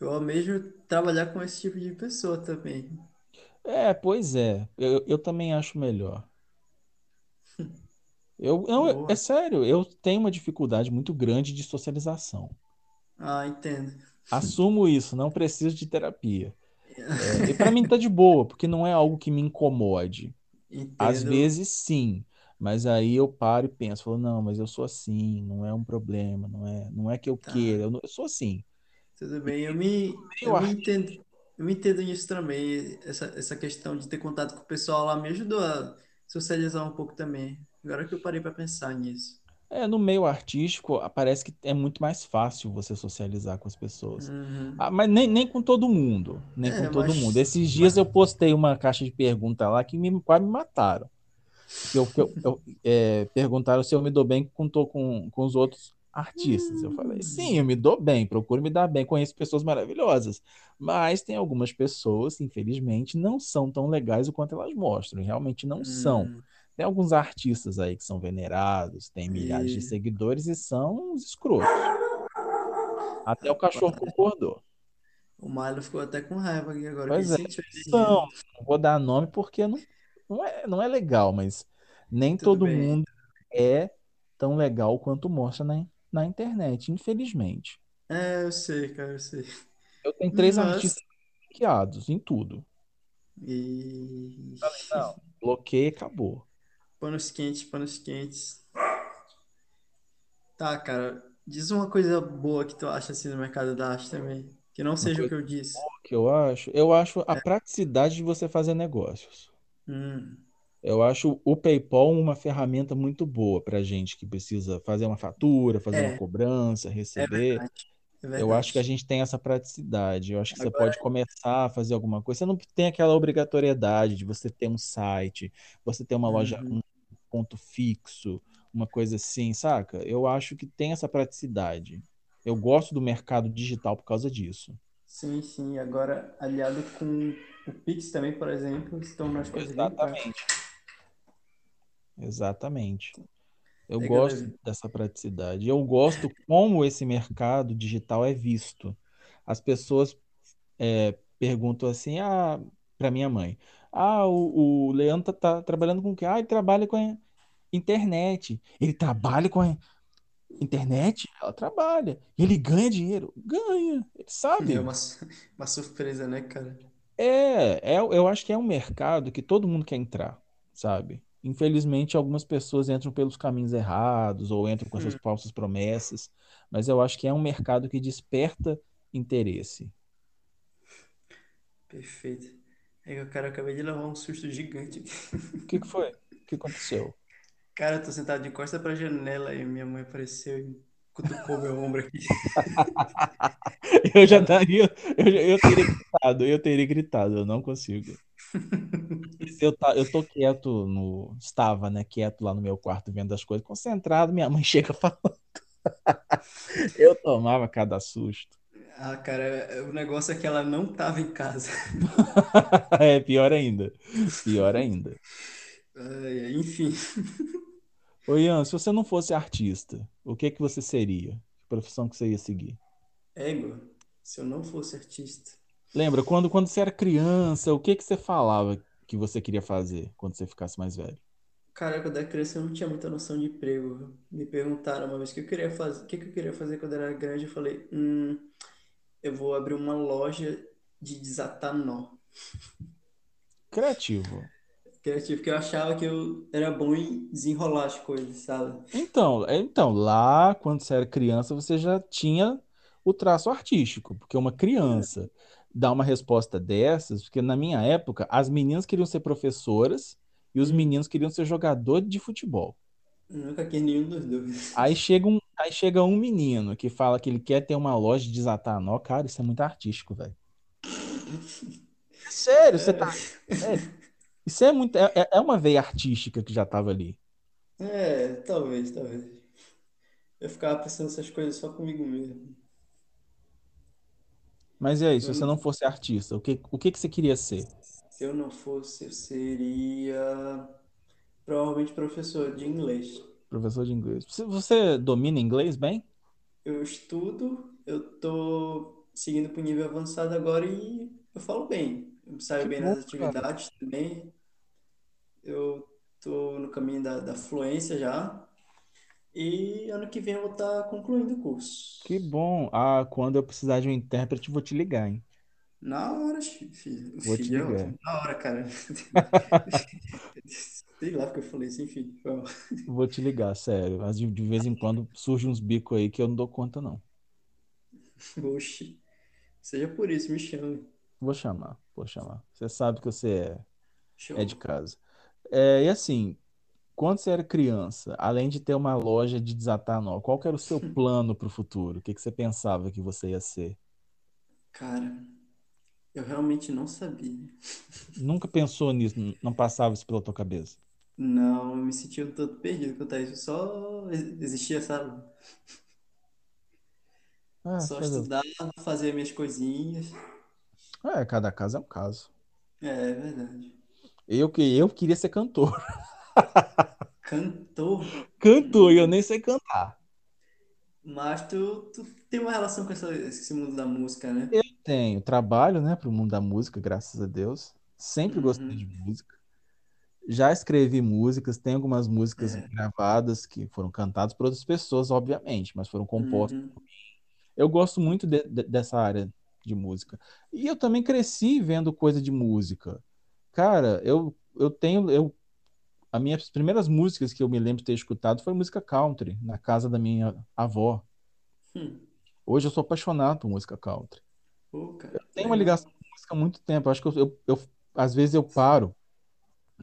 Eu almejo trabalhar com esse tipo de pessoa também. É, pois é, eu, eu também acho melhor. Eu, não, é é sério, eu tenho uma dificuldade muito grande de socialização. Ah, entendo. Assumo isso, não preciso de terapia. É, e para mim tá de boa, porque não é algo que me incomode. Às Entendo. vezes sim, mas aí eu paro e penso, falo, não, mas eu sou assim, não é um problema, não é, não é que eu queira, Tá. eu, não- eu sou assim. Tudo bem. Eu me, eu me entendo. Eu me entendo nisso também. Essa, essa questão de ter contato com o pessoal lá me ajudou a socializar um pouco também. Agora que eu parei para pensar nisso. é, no meio artístico, ah, parece que é muito mais fácil você socializar com as pessoas. Uhum. Ah, mas nem, nem com todo mundo, nem com É, todo mundo. mas, Esses dias eu postei uma caixa de pergunta lá que me, quase me mataram. que eu, que eu- eu, é, perguntaram se eu me dou bem com, com, com os outros artistas. Eu falei, sim, eu hum, me dou bem, procuro me dar bem, conheço pessoas maravilhosas, mas tem algumas pessoas, infelizmente, não são tão legais o quanto elas mostram, e realmente não são. hum, Tem alguns artistas aí que são venerados, têm milhares de e, seguidores e são uns escrotos. Até o cachorro concordou. o Milo ficou até com raiva aqui agora Pois é, são. Não vou dar nome porque não, não é, não é legal, mas nem Tudo todo bem. mundo é tão legal quanto mostra na, na internet, infelizmente. É, eu sei, cara, eu sei. Eu tenho três artistas bloqueados em tudo. E. Não, bloqueio acabou. Panos quentes, panos quentes. Tá, cara. Diz uma coisa boa que tu acha assim no mercado da arte também. Que não seja o que eu disse. que eu acho, eu acho a praticidade de você fazer negócios. Hum, Eu acho o PayPal uma ferramenta muito boa para gente que precisa fazer uma fatura, fazer uma é, cobrança, é receber. É Eu acho que a gente tem essa praticidade. Eu acho que você Agora, pode começar a fazer alguma coisa. Você não tem aquela obrigatoriedade de você ter um site, você ter uma loja, uhum, um ponto fixo, uma coisa assim, saca? Eu acho que tem essa praticidade. Eu gosto do mercado digital por causa disso. sim, sim. Agora, aliado com o Pix também, por exemplo, tornou as coisas. Exatamente. Exatamente. Eu Pega gosto leve. dessa praticidade. Eu gosto como esse mercado digital é visto. As pessoas é, perguntam assim, ah, para minha mãe, ah, o, o Leandro tá, tá trabalhando com o quê? Ah, ele trabalha com a internet. Ele trabalha com a internet? Ela trabalha. Ele ganha dinheiro? Ganha. Ele É sabe. uma, su- uma surpresa, né, cara? É, é, eu acho que é um mercado que todo mundo quer entrar, sabe? Infelizmente, algumas pessoas entram pelos caminhos errados ou entram com essas Hum, falsas promessas, mas eu acho que é um mercado que desperta interesse. perfeito. É, cara, eu acabei de levar um susto gigante aqui. O que que foi? O que aconteceu? Cara, eu tô sentado de costa pra janela e minha mãe apareceu e cutucou meu ombro aqui. Eu já daria, eu, eu teria gritado, eu teria gritado, eu não consigo. Eu, tá, eu tô quieto no, estava, né, quieto lá no meu quarto vendo as coisas, concentrado, minha mãe chega falando, eu tomava cada susto. Ah, cara, o negócio é que ela não tava em casa. É pior ainda, pior ainda. Ai, ai, enfim. Ô Ian, se você não fosse artista, o que que você seria? Que profissão que você ia seguir? Égua, se eu não fosse artista. Lembra, quando, quando você era criança, o que que você falava que você queria fazer quando você ficasse mais velho? Cara, quando era criança eu não tinha muita noção de emprego. Me perguntaram uma vez o que eu queria fazer, o que que eu queria fazer quando eu era grande. Eu falei, hum, eu vou abrir uma loja de desatar nó. Criativo. criativo, porque eu achava que eu era bom em desenrolar as coisas, sabe? Então, é- então, lá, quando você era criança, você já tinha o traço artístico, porque uma criança dá uma resposta dessas, porque na minha época, as meninas queriam ser professoras e os Hum. meninos queriam ser jogadores de futebol. Nunca quis nenhum dos dois. Aí chega um, aí chega um menino que fala que ele quer ter uma loja de desatar nó. Cara, isso é muito artístico, velho. É sério, você tá. sério. Isso é muito. É, é- é uma veia artística que já tava ali. É, talvez, talvez. Eu ficava pensando essas coisas só comigo mesmo. Mas e aí, se você não- não fosse artista, o que, o que que você queria ser? Se eu não fosse, eu seria provavelmente professor de inglês. Professor de inglês. Você, domina inglês bem? Eu estudo, eu tô seguindo para o nível avançado agora e eu falo bem. Eu saio Que bem bom, nas cara. atividades também. Eu tô no caminho da, da fluência já. E ano que vem eu vou estar concluindo o curso. Que bom. Ah, quando eu precisar de um intérprete, vou te ligar, hein? Na hora, fi- filho. Vou te Filho, ligar. Na hora, cara. Sei lá porque eu falei. Foi mal. Vou te ligar, sério. Mas de, de vez em quando surge uns bicos aí que eu não dou conta, não. Oxi. Seja por isso, me chame. Vou chamar, vou chamar. Você sabe que você é, Show. é de casa. É, e assim, quando você era criança, além de ter uma loja de desatar nó, qual que era o seu plano para o futuro? O que que você pensava que você ia ser? Cara, eu realmente não sabia. Nunca pensou nisso? n- Não passava isso pela tua cabeça? Não, eu me sentia um tanto perdido quanto a isso. Só ex- existia, sabe? Ah, Só fazer o- estudar, fazer minhas coisinhas. É, cada caso é um caso. É, é verdade. Eu, que, eu queria ser cantor. Cantor, Cantor, e eu nem sei cantar. mas tu, tu tem uma relação com essa- esse mundo da música, né? Eu tenho trabalho, né, para o mundo da música, graças a Deus. Sempre gostei Uhum. de música. Já escrevi músicas, tem algumas músicas É. gravadas que foram cantadas por outras pessoas, obviamente, mas foram compostas. Uhum. Eu gosto muito de- de- dessa área de música. E eu também cresci vendo coisa de música. Cara, eu, eu tenho. Eu, as minhas primeiras músicas que eu me lembro de ter escutado foi música country, na casa da minha avó. Hum. Hoje eu sou apaixonado por música country. Pô, cara, Tenho uma ligação com música há muito tempo. Acho que eu, eu, eu- às vezes eu paro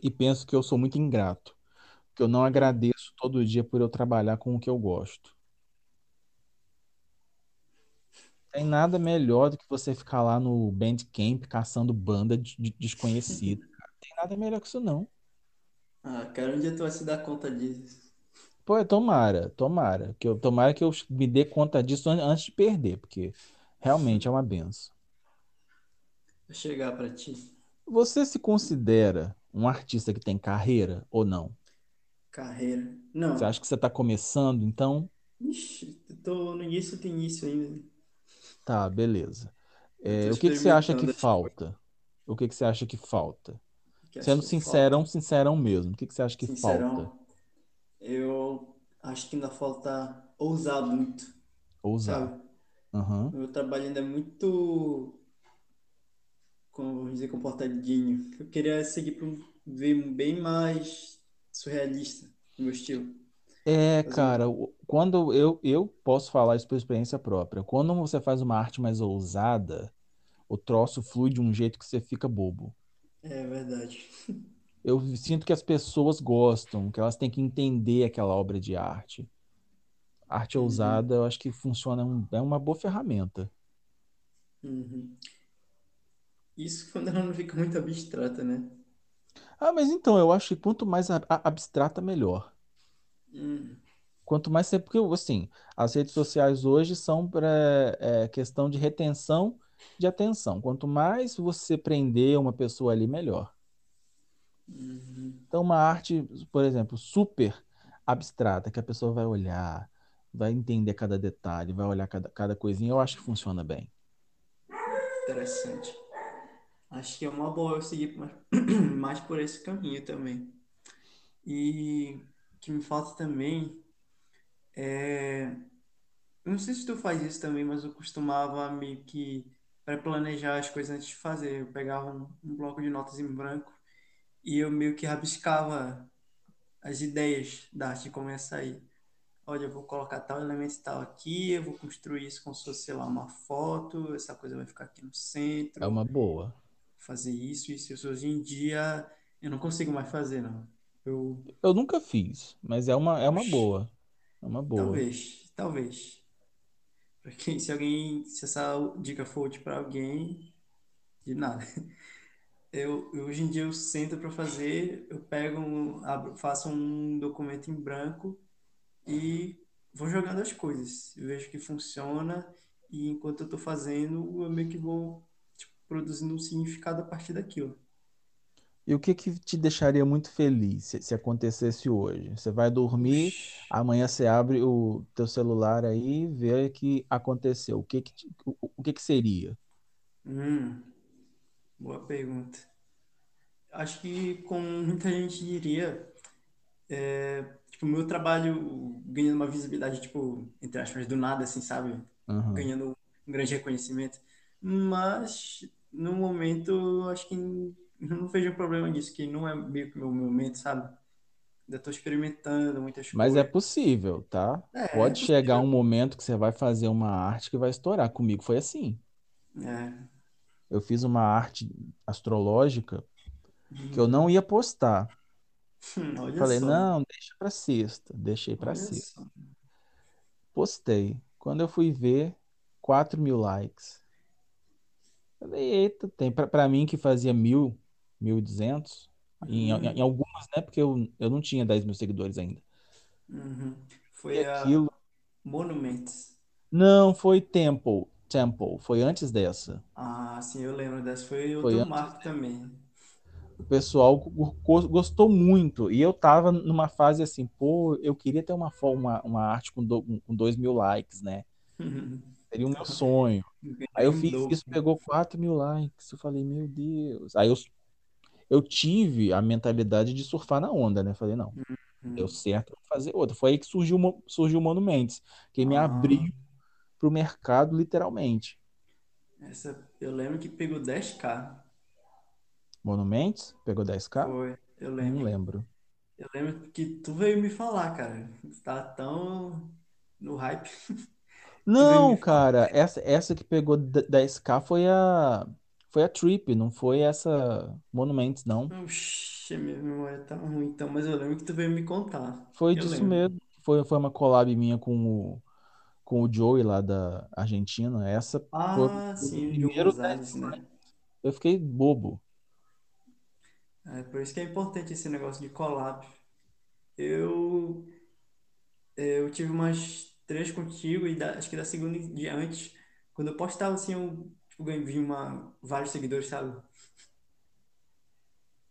e penso que eu sou muito ingrato, que eu não agradeço todo dia por eu trabalhar com o que eu gosto. Tem nada melhor do que você ficar lá no Bandcamp caçando banda de, de desconhecida. Tem nada melhor que isso, não. Ah, cara, um dia tu vai se dar conta disso. Pô, tomara, tomara. Que eu, tomara que eu me dê conta disso an- antes de perder, porque realmente é uma benção. Vai chegar pra ti. Você se considera um artista que tem carreira ou não? Carreira. Você Não. acha que você está começando, então? Ixi, eu tô no início do início ainda. Tá, beleza. É, Eu tô o que que você acha que experimentando as falta? O que que você acha que falta? Que acho Sendo que sincerão, sincerão mesmo. O que que você acha que falta? Sincerão, eu acho que ainda falta ousar muito, Ousar. O meu trabalho ainda é muito, como vamos dizer, comportadinho. Eu queria seguir para um ver bem mais surrealista no meu estilo. É, cara, quando eu, eu posso falar isso por experiência própria. Quando você faz uma arte mais ousada, o troço flui de um jeito que você fica bobo. É verdade. Eu sinto que as pessoas gostam, que elas têm que entender aquela obra de arte. Arte Uhum. ousada, eu acho que funciona, um- é uma boa ferramenta. Uhum. Isso quando ela não fica muito abstrata, né? Ah, mas então, eu acho que quanto mais abstrata, melhor. Hum, Quanto mais você, porque assim, as redes sociais hoje são para questão de retenção de atenção. Quanto mais você prender uma pessoa ali, melhor. uhum. Então, uma arte, por exemplo, super abstrata, que a pessoa vai olhar, vai entender cada detalhe, vai olhar cada, cada coisinha, eu acho que funciona bem. Interessante. Acho que é uma boa eu seguir mais, por esse caminho também. E o que me falta também é. eu Não sei se tu faz isso também, mas eu costumava meio que pré-planejar as coisas antes de fazer. Eu pegava um, um bloco de notas em branco e eu meio que rabiscava as ideias da arte de como ia sair. Olha, eu vou colocar tal elemento e tal aqui, eu vou construir isso como se fosse, sei lá, uma foto, essa coisa vai ficar aqui no É centro, uma boa. fazer isso, isso, isso. Hoje em dia eu não consigo mais fazer, não. Eu, Eu nunca fiz, mas é uma, é uma boa. É uma boa. talvez, talvez. Pra quem, se alguém, se essa dica for útil para alguém, de nada. Eu, hoje em dia eu sento para fazer, eu pego, um, abro, faço um documento em branco e vou jogando as coisas. Eu vejo que funciona e enquanto eu tô fazendo, eu meio que vou tipo, produzindo um significado a partir daquilo. E o que que te deixaria muito feliz se, se acontecesse hoje? Você vai dormir, amanhã você abre o teu celular aí e vê que aconteceu. O que que, te- o, o que que seria? Hum, boa pergunta. Acho que como muita gente diria, é, tipo, o meu trabalho ganhando uma visibilidade, tipo, entre aspas, do nada, assim, sabe? Aham. Ganhando um grande reconhecimento. Mas, no momento, acho que não vejo problema nisso, que não é meio que o meu momento, sabe? Ainda tô experimentando muitas Mas é coisas. possível, tá? É, é Pode chegar um possível. momento que você vai fazer uma arte que vai estourar. Comigo foi assim. É. Eu fiz uma arte astrológica que eu Uhum. não ia postar. Hum, Olha Falei, só, não, deixa pra sexta. Deixei pra olha sexta. só. Postei. Quando eu fui ver, 4 mil likes. Falei, eita, tem. Pra, pra mim que fazia mil, mil e duzentos. Em, em, algumas, né? Porque eu, eu não tinha 10 mil seguidores ainda. uhum. Foi a aquilo. Monuments. Não, foi Temple. Temple. Foi antes dessa. Ah, sim, eu lembro dessa. Foi Foi outro antes. marco também. O pessoal go- go- gostou muito. E eu tava numa fase assim, pô, eu queria ter uma, uma, uma arte com, do, com 2 mil likes, né? Seria o meu sonho. Aí eu fiz isso, pegou 4 mil likes. Eu falei, meu Deus. Aí eu, eu tive a mentalidade de surfar na onda, né? Falei, não, deu Hum. certo, vou fazer outra. Foi aí que surgiu, o surgiu o Monuments, que me Ah, abriu pro mercado, literalmente. essa eu lembro que pegou 10k. Monuments, pegou 10k? Foi, eu Não lembro. lembro. Eu lembro que tu veio me falar, cara. Você tá tão no hype. Não, cara, essa, essa que pegou d- 10k foi a, foi a Trip, não foi essa Monuments, não. Oxi, minha memória tá ruim, então, mas eu lembro que tu veio me contar. Foi Eu disso lembro. mesmo. Foi, foi uma collab minha com o, com o Joey lá da Argentina. Essa foi Ah, o sim, o primeiro 10 Gonzalez, né? Eu fiquei bobo. É por isso que é importante esse negócio de collab. Eu, eu tive umas três contigo e da- acho que da segunda em diante, quando eu postava assim, eu tipo, ganhei uma, vários seguidores, sabe?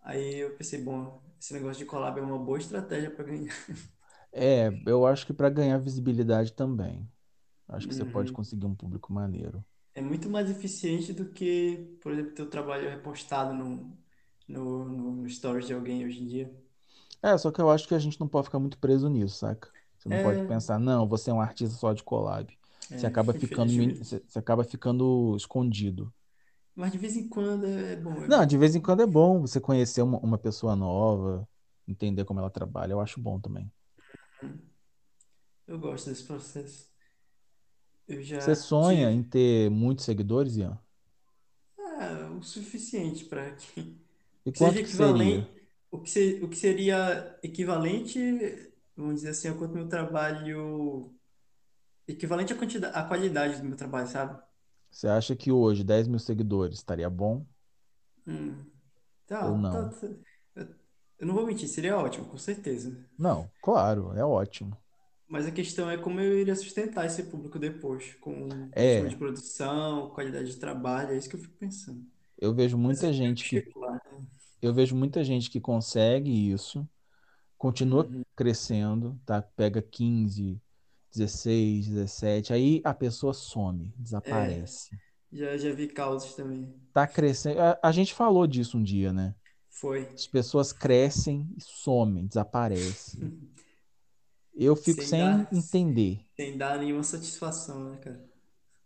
Aí eu pensei, bom, esse negócio de collab é uma boa estratégia para ganhar. É, eu acho que para ganhar visibilidade também. Acho que você pode Uhum. conseguir um público maneiro. É muito mais eficiente do que, por exemplo, teu trabalho é repostado no, no, no, no stories de alguém hoje em dia. É, só que eu acho que a gente não pode ficar muito preso nisso, saca? Você não pode É, pensar, não, você é um artista só de collab. Você é, acaba ficando, min- infelizmente. você você acaba ficando escondido. Mas de vez em quando é bom, é Não, de vez em quando é bom você conhecer uma, uma pessoa nova, entender como ela trabalha. Eu acho bom também. Eu gosto desse processo. Eu Você já sonha em tive ter muitos seguidores, Ian? ah, o suficiente para que, E seja quanto que seria? o que, se- o que seria equivalente, vamos dizer assim, ao quanto meu trabalho, equivalente à quantidade, à qualidade do meu trabalho, sabe? Você acha que hoje 10 mil seguidores estaria bom Hum, tá, ou tá, não? tá. Eu, eu não vou mentir, seria ótimo, com certeza. Não, claro, é ótimo. Mas a questão é como eu iria sustentar esse público depois, com ritmo de É, produção, qualidade de trabalho, é isso que eu fico pensando. eu vejo Mas muita eu gente que né? eu vejo muita gente que consegue isso, continua Uhum. crescendo, tá? Pega 15, 16, 17, aí a pessoa some, É, desaparece. já, já vi causas também. Tá crescendo. A, a gente falou disso um dia, né? Foi. As pessoas crescem e somem, desaparecem. Eu fico Sem sem dar, entender. sem dar nenhuma satisfação, né, cara?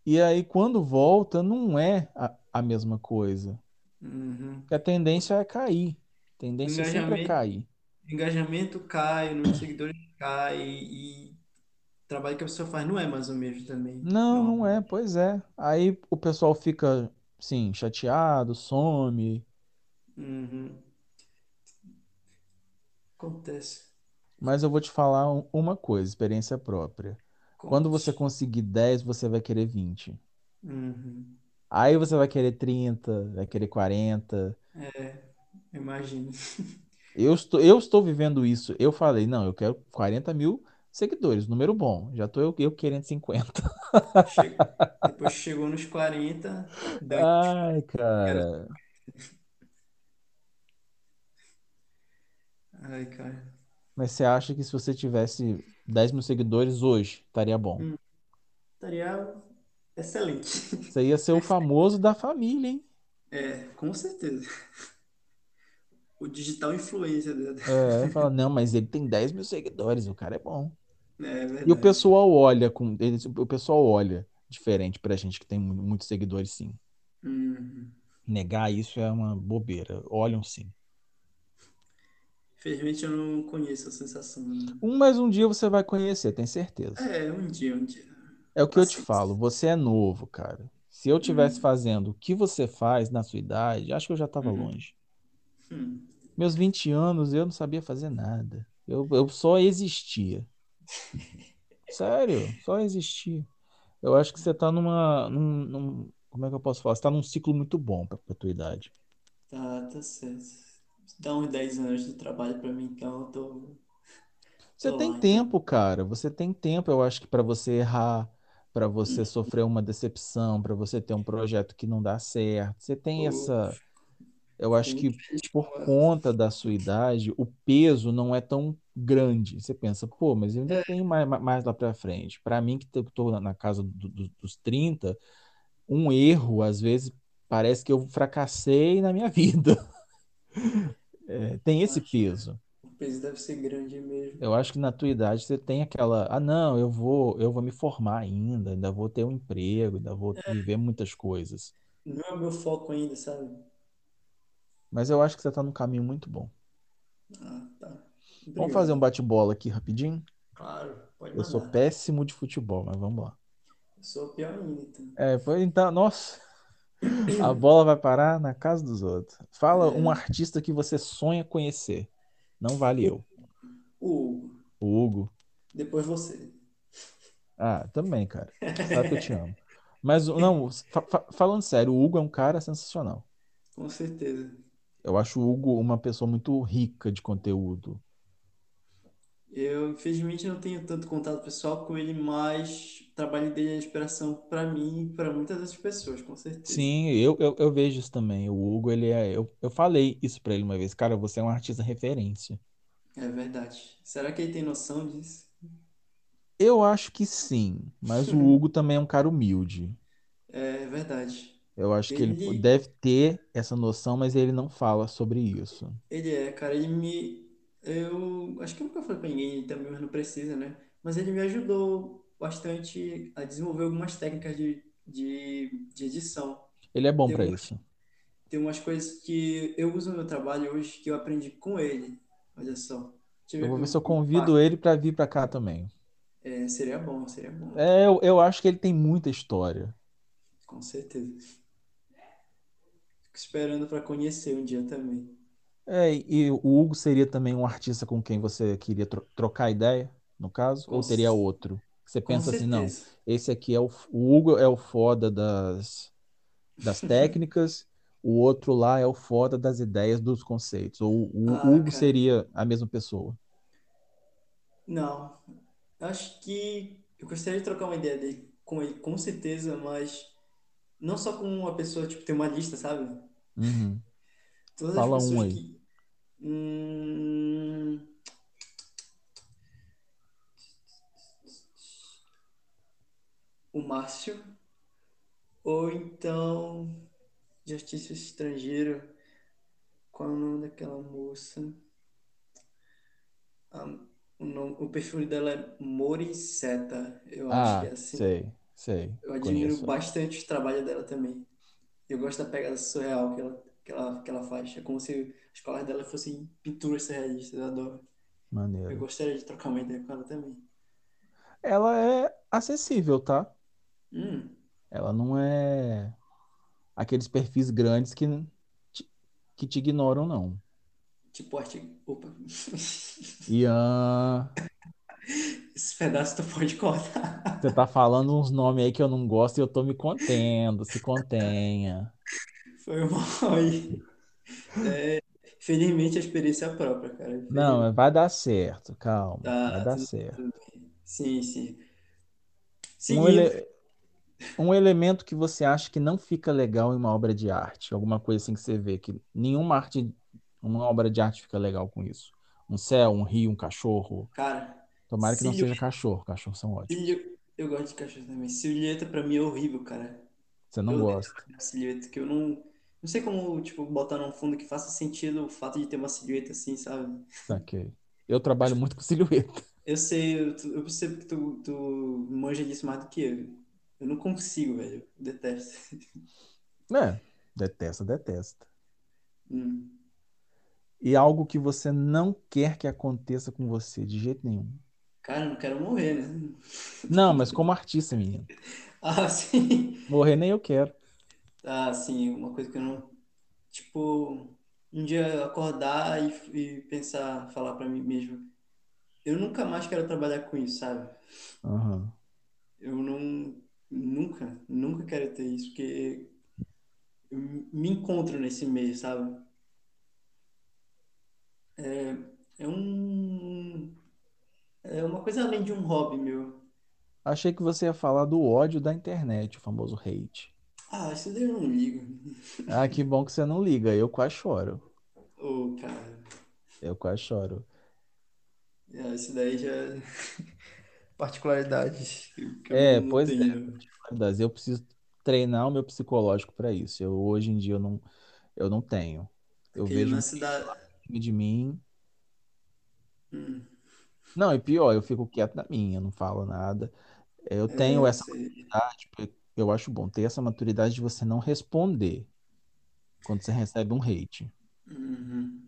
E aí, quando volta, não é a, a mesma coisa. Uhum. Porque a tendência é cair. A Tendência sempre é cair. engajamento cai, o número de seguidores cai e trabalho que a pessoa faz não é mais o mesmo também. Não, não é, pois é. Aí o pessoal fica, sim, chateado, some. Uhum. Acontece. Mas eu vou te falar um- uma coisa, experiência própria. Quando você Conte. conseguir 10, você vai querer 20. Uhum. Aí você vai querer 30, vai querer 40. Imagino. Eu estou, eu estou vivendo isso. Eu falei, não, eu quero 40 mil seguidores, número bom. Já estou eu, eu querendo 50. Che- Depois chegou nos 40, dane Ai, cara. Ai, cara. Mas você acha que se você tivesse 10 mil seguidores hoje, estaria bom? Hum, estaria excelente. Você ia ser o famoso da família, hein? É, com certeza. O digital influencer. É, fala, não, mas ele tem 10 mil seguidores, o cara é bom. É E o pessoal olha com. eles- O pessoal olha diferente pra gente que tem mu- muitos seguidores, sim. Uhum. Negar isso é uma bobeira. Olham sim. Infelizmente eu não conheço a sensação. Um mais um dia você vai conhecer, tem certeza. É, um dia, um dia. É o que eu te falo, Paciência. você é novo, cara. Se eu tivesse Hum, fazendo o que você faz na sua idade, acho que eu já tava uhum, longe. hum. Meus 20 anos eu não sabia fazer nada. Eu, eu só existia. Sério, só existia. Eu acho que você tá numa, num, num- como é que eu posso falar? Você tá num ciclo muito bom pra, pra tua idade. Tá, tá certo. Dá uns 10 anos de trabalho pra mim, então eu tô, Você tô tem lá, então. tempo, cara. Você tem tempo, eu acho que pra você errar, pra você sofrer uma decepção, pra você ter um projeto que não dá certo. Você tem Pô, essa, eu acho que por ela. conta da sua idade, o peso não é tão grande. Você pensa, pô, mas eu ainda É, tenho mais, mais lá pra frente. Pra mim, que tô na casa do- do- dos 30, um erro, às vezes, parece que eu fracassei na minha vida. É, tem esse peso. O peso deve ser grande mesmo. Eu acho que na tua idade você tem aquela, ah, não, eu vou, eu vou me formar ainda, ainda vou ter um emprego, ainda vou viver muitas coisas. Não é o meu foco ainda, sabe? Mas eu acho que você tá num caminho muito bom. Ah, tá. Vamos fazer um Obrigado. bate-bola aqui rapidinho? Claro, pode Eu sou mandar. péssimo de futebol, mas vamos lá. Eu sou pior ainda, então. É, pois então, nossa, a bola vai parar na casa dos outros. Fala um É, artista que você sonha conhecer. Não vale eu. o Hugo. O Hugo. Depois você. Ah, também, cara. Sabe que eu te amo. Mas não, fa- falando sério, o Hugo é um cara sensacional. Com certeza. Eu acho o Hugo uma pessoa muito rica de conteúdo. Eu, infelizmente, não tenho tanto contato pessoal com ele, mas o trabalho dele é inspiração para mim e para muitas outras pessoas, com certeza. Sim, eu, eu, eu vejo isso também. O Hugo, ele é. Eu, eu falei isso pra ele uma vez. Cara, você é um artista referência. É verdade. Será que ele tem noção disso? Eu acho que sim, mas o Hugo também é um cara humilde. É verdade. Eu acho que ele Ele, deve ter essa noção, mas ele não fala sobre isso. ele é, cara, ele me. Eu acho que eu nunca falei pra ninguém também, mas não precisa, né? Mas ele me ajudou bastante a desenvolver algumas técnicas de, de, de edição. Ele é bom Tem pra isso. tem umas coisas que eu uso no meu trabalho hoje que eu aprendi com ele. Olha só. Deixa Eu vou ver se eu convido ele pra vir pra cá também. É, seria bom, seria bom. É, eu, eu acho que ele tem muita história. Com certeza. Fico esperando para conhecer um dia também. É, e o Hugo seria também um artista com quem você queria tro- trocar ideia, no caso? Com, Ou teria outro? Você pensa assim, não, esse aqui é o, o Hugo é o foda das, das técnicas, o outro lá é o foda das ideias, dos conceitos. Ou o Ah, Hugo cara, seria a mesma pessoa. não. Acho que eu gostaria de trocar uma ideia dele com ele, com certeza, mas não só com uma pessoa, tipo, ter uma lista, sabe? Uhum. Todas as Fala um aí. que. Hum, o Márcio, ou então de artista estrangeiro, qual é o nome daquela moça? Ah, o, nome, o perfil dela é Morisseta, eu acho que é Ah, assim. sei, sei, Eu admiro conheço bastante o trabalho dela também. Eu gosto da pegada surreal que ela, que ela, que ela faz. É como se as dela fossem pinturas surrealistas, eu adoro. Eu Maneiro. gostaria de trocar uma ideia com ela também. Ela é acessível, tá? Hum, Ela não é aqueles perfis grandes que te, que te ignoram, não. tipo artigo. Opa. Ian, Esse pedaço tu pode cortar. você tá falando uns nomes aí que eu não gosto e eu tô me contendo. Se contenha. Foi mal aí. É, felizmente a experiência é própria, cara. Não, Felizmente. vai dar certo, calma. Vai Tá, dar tudo, certo. tudo bem. Sim, sim. Um, Seguindo. ele- um elemento que você acha que não fica legal em uma obra de arte, alguma coisa assim que você vê que nenhuma arte, uma obra de arte fica legal com isso. Um céu, um rio, um cachorro. Cara, Tomara que não seja silhueta. cachorro, cachorros são ótimos. silhu- Eu gosto de cachorro também. Silhueta pra mim é horrível, cara. Você não Eu gosta. uma silhueta que eu não. Não sei como, tipo, botar num fundo que faça sentido o fato de ter uma silhueta assim, sabe? Saquei. Eu trabalho muito com silhueta. Eu sei, eu, eu percebo que tu, tu manja disso mais do que eu. Eu não consigo, velho. Eu detesto. É, detesta, detesta. Hum. E algo que você não quer que aconteça com você de jeito nenhum. Cara, eu não quero morrer, né? Não, mas como artista, menino. Ah, sim. Morrer nem eu quero. Ah, sim, uma coisa que eu não. Tipo, um dia eu acordar e, e pensar, falar pra mim mesmo, eu nunca mais quero trabalhar com isso, sabe? Aham. Eu não. Nunca, nunca quero ter isso, porque eu me encontro nesse meio, sabe? É, é um. É uma coisa além de um hobby meu. Achei que você ia falar do ódio da internet, o famoso hate. Ah, isso daí eu não ligo. Ah, que bom que você não liga. Eu quase choro. Ô, cara. Eu quase choro. É, isso daí já. é Particularidades que eu É, não pois é. tenho. Mas Eu preciso treinar o meu psicológico para isso. Eu hoje em dia eu não, eu não tenho. Eu Aquele vejo um lance da. filme de mim. Hum, Não, e pior, eu fico quieto na minha, não falo nada. Eu é, tenho eu essa sei. Eu acho bom ter essa maturidade de você não responder quando você recebe um hate. Uhum.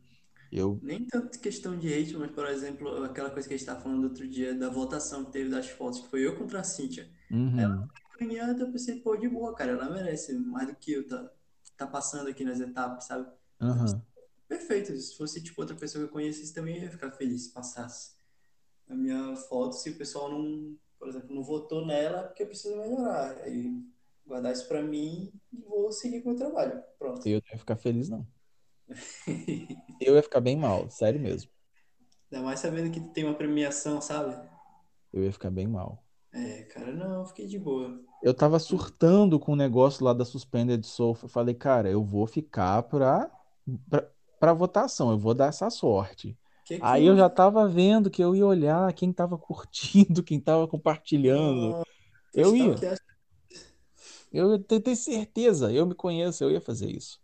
Eu, Nem tanto questão de hate, mas, por exemplo, aquela coisa que a gente estava falando outro dia da votação que teve das fotos, que foi eu contra a Cíntia. Ela uhum, foi ganhada, eu pensei, pô, de boa, cara, ela merece mais do que eu, tá, tá passando aqui nas etapas, sabe? Eu pensei, perfeito, se fosse tipo outra pessoa que eu conhecesse também, eu ia ficar feliz se passasse a minha foto, se o pessoal não, por exemplo, não votou nela, porque eu preciso melhorar. Aí guardar isso pra mim e vou seguir com o meu trabalho. Pronto. Eu não ia ficar feliz, não. Eu ia ficar bem mal, sério mesmo. Ainda mais sabendo que tem uma premiação, sabe? Eu ia ficar bem mal. É, cara, não, eu fiquei de boa. Eu tava surtando com o negócio lá da Suspended Sofa. Eu falei, cara, eu vou ficar pra, pra, pra votação, eu vou dar essa sorte. Que que Aí eu houve? já tava vendo que eu ia olhar quem tava curtindo, quem tava compartilhando. Tu Eu ia, eu ter certeza, eu me conheço, eu ia fazer isso.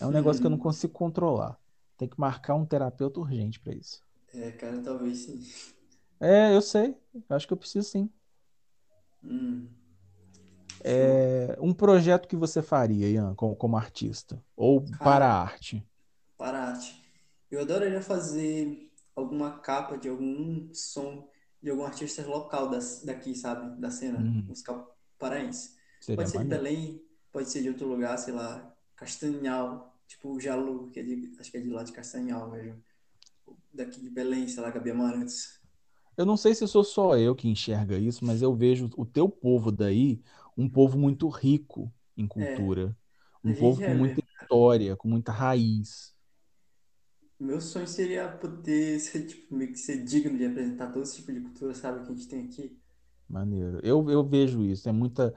É um negócio que eu não consigo controlar. Tem que marcar um terapeuta urgente pra isso. É, cara, talvez sim. É, eu sei. Acho que eu preciso sim. Hum. É, um projeto que você faria, Ian, como, como artista? Ou para Cara, a arte? para a arte. Eu adoraria fazer alguma capa de algum som de algum artista local das, daqui, sabe? Da cena Uhum. musical paraense. Seria Pode ser de. Belém, pode ser de outro lugar, sei lá, Castanhal, tipo o Jalu, que é de, acho que é de lá de Castanhal mesmo. Daqui de Belém, sei lá, Gabi Amarantos. Eu não sei se sou só eu que enxerga isso, mas eu vejo o teu povo daí um povo muito rico em É, cultura, a um povo com é muita mesmo. história, com muita raiz. Meu sonho seria poder ser, tipo, meio que ser digno de apresentar todo esse tipo de cultura, sabe, que a gente tem aqui. Maneiro. Eu, eu vejo isso. É muita,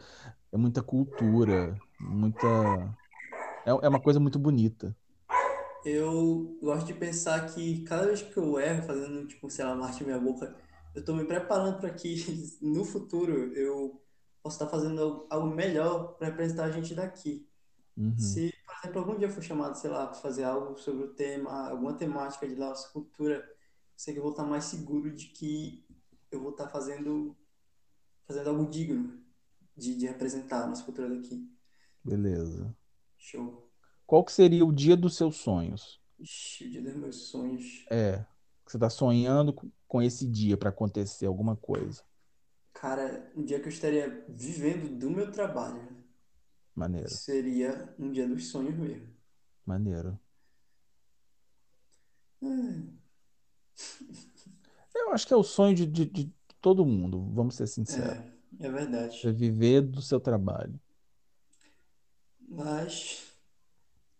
é muita cultura, muita. É, é uma coisa muito bonita. Eu gosto de pensar que cada vez que eu erro, fazendo, tipo, sei lá, uma arte na minha boca, eu tô me preparando para que no futuro eu possa estar fazendo algo algo melhor para representar a gente daqui. Uhum. Se, por exemplo, algum dia eu for chamado, sei lá, para fazer algo sobre o tema, alguma temática de nossa cultura, eu sei que eu vou estar mais seguro de que eu vou estar fazendo, fazendo algo digno de, de representar a nossa cultura daqui. Beleza. Show. Qual que seria o dia dos seus sonhos? Ixi, o dia dos meus sonhos. É, você está sonhando com esse dia para acontecer alguma coisa. Cara, um dia que eu estaria vivendo do meu trabalho. Maneiro, Seria um dia dos sonhos mesmo. maneiro. Hum, Eu acho que é o sonho de, de- de todo mundo, vamos ser sinceros. É, é verdade. Você viver do seu trabalho. Mas,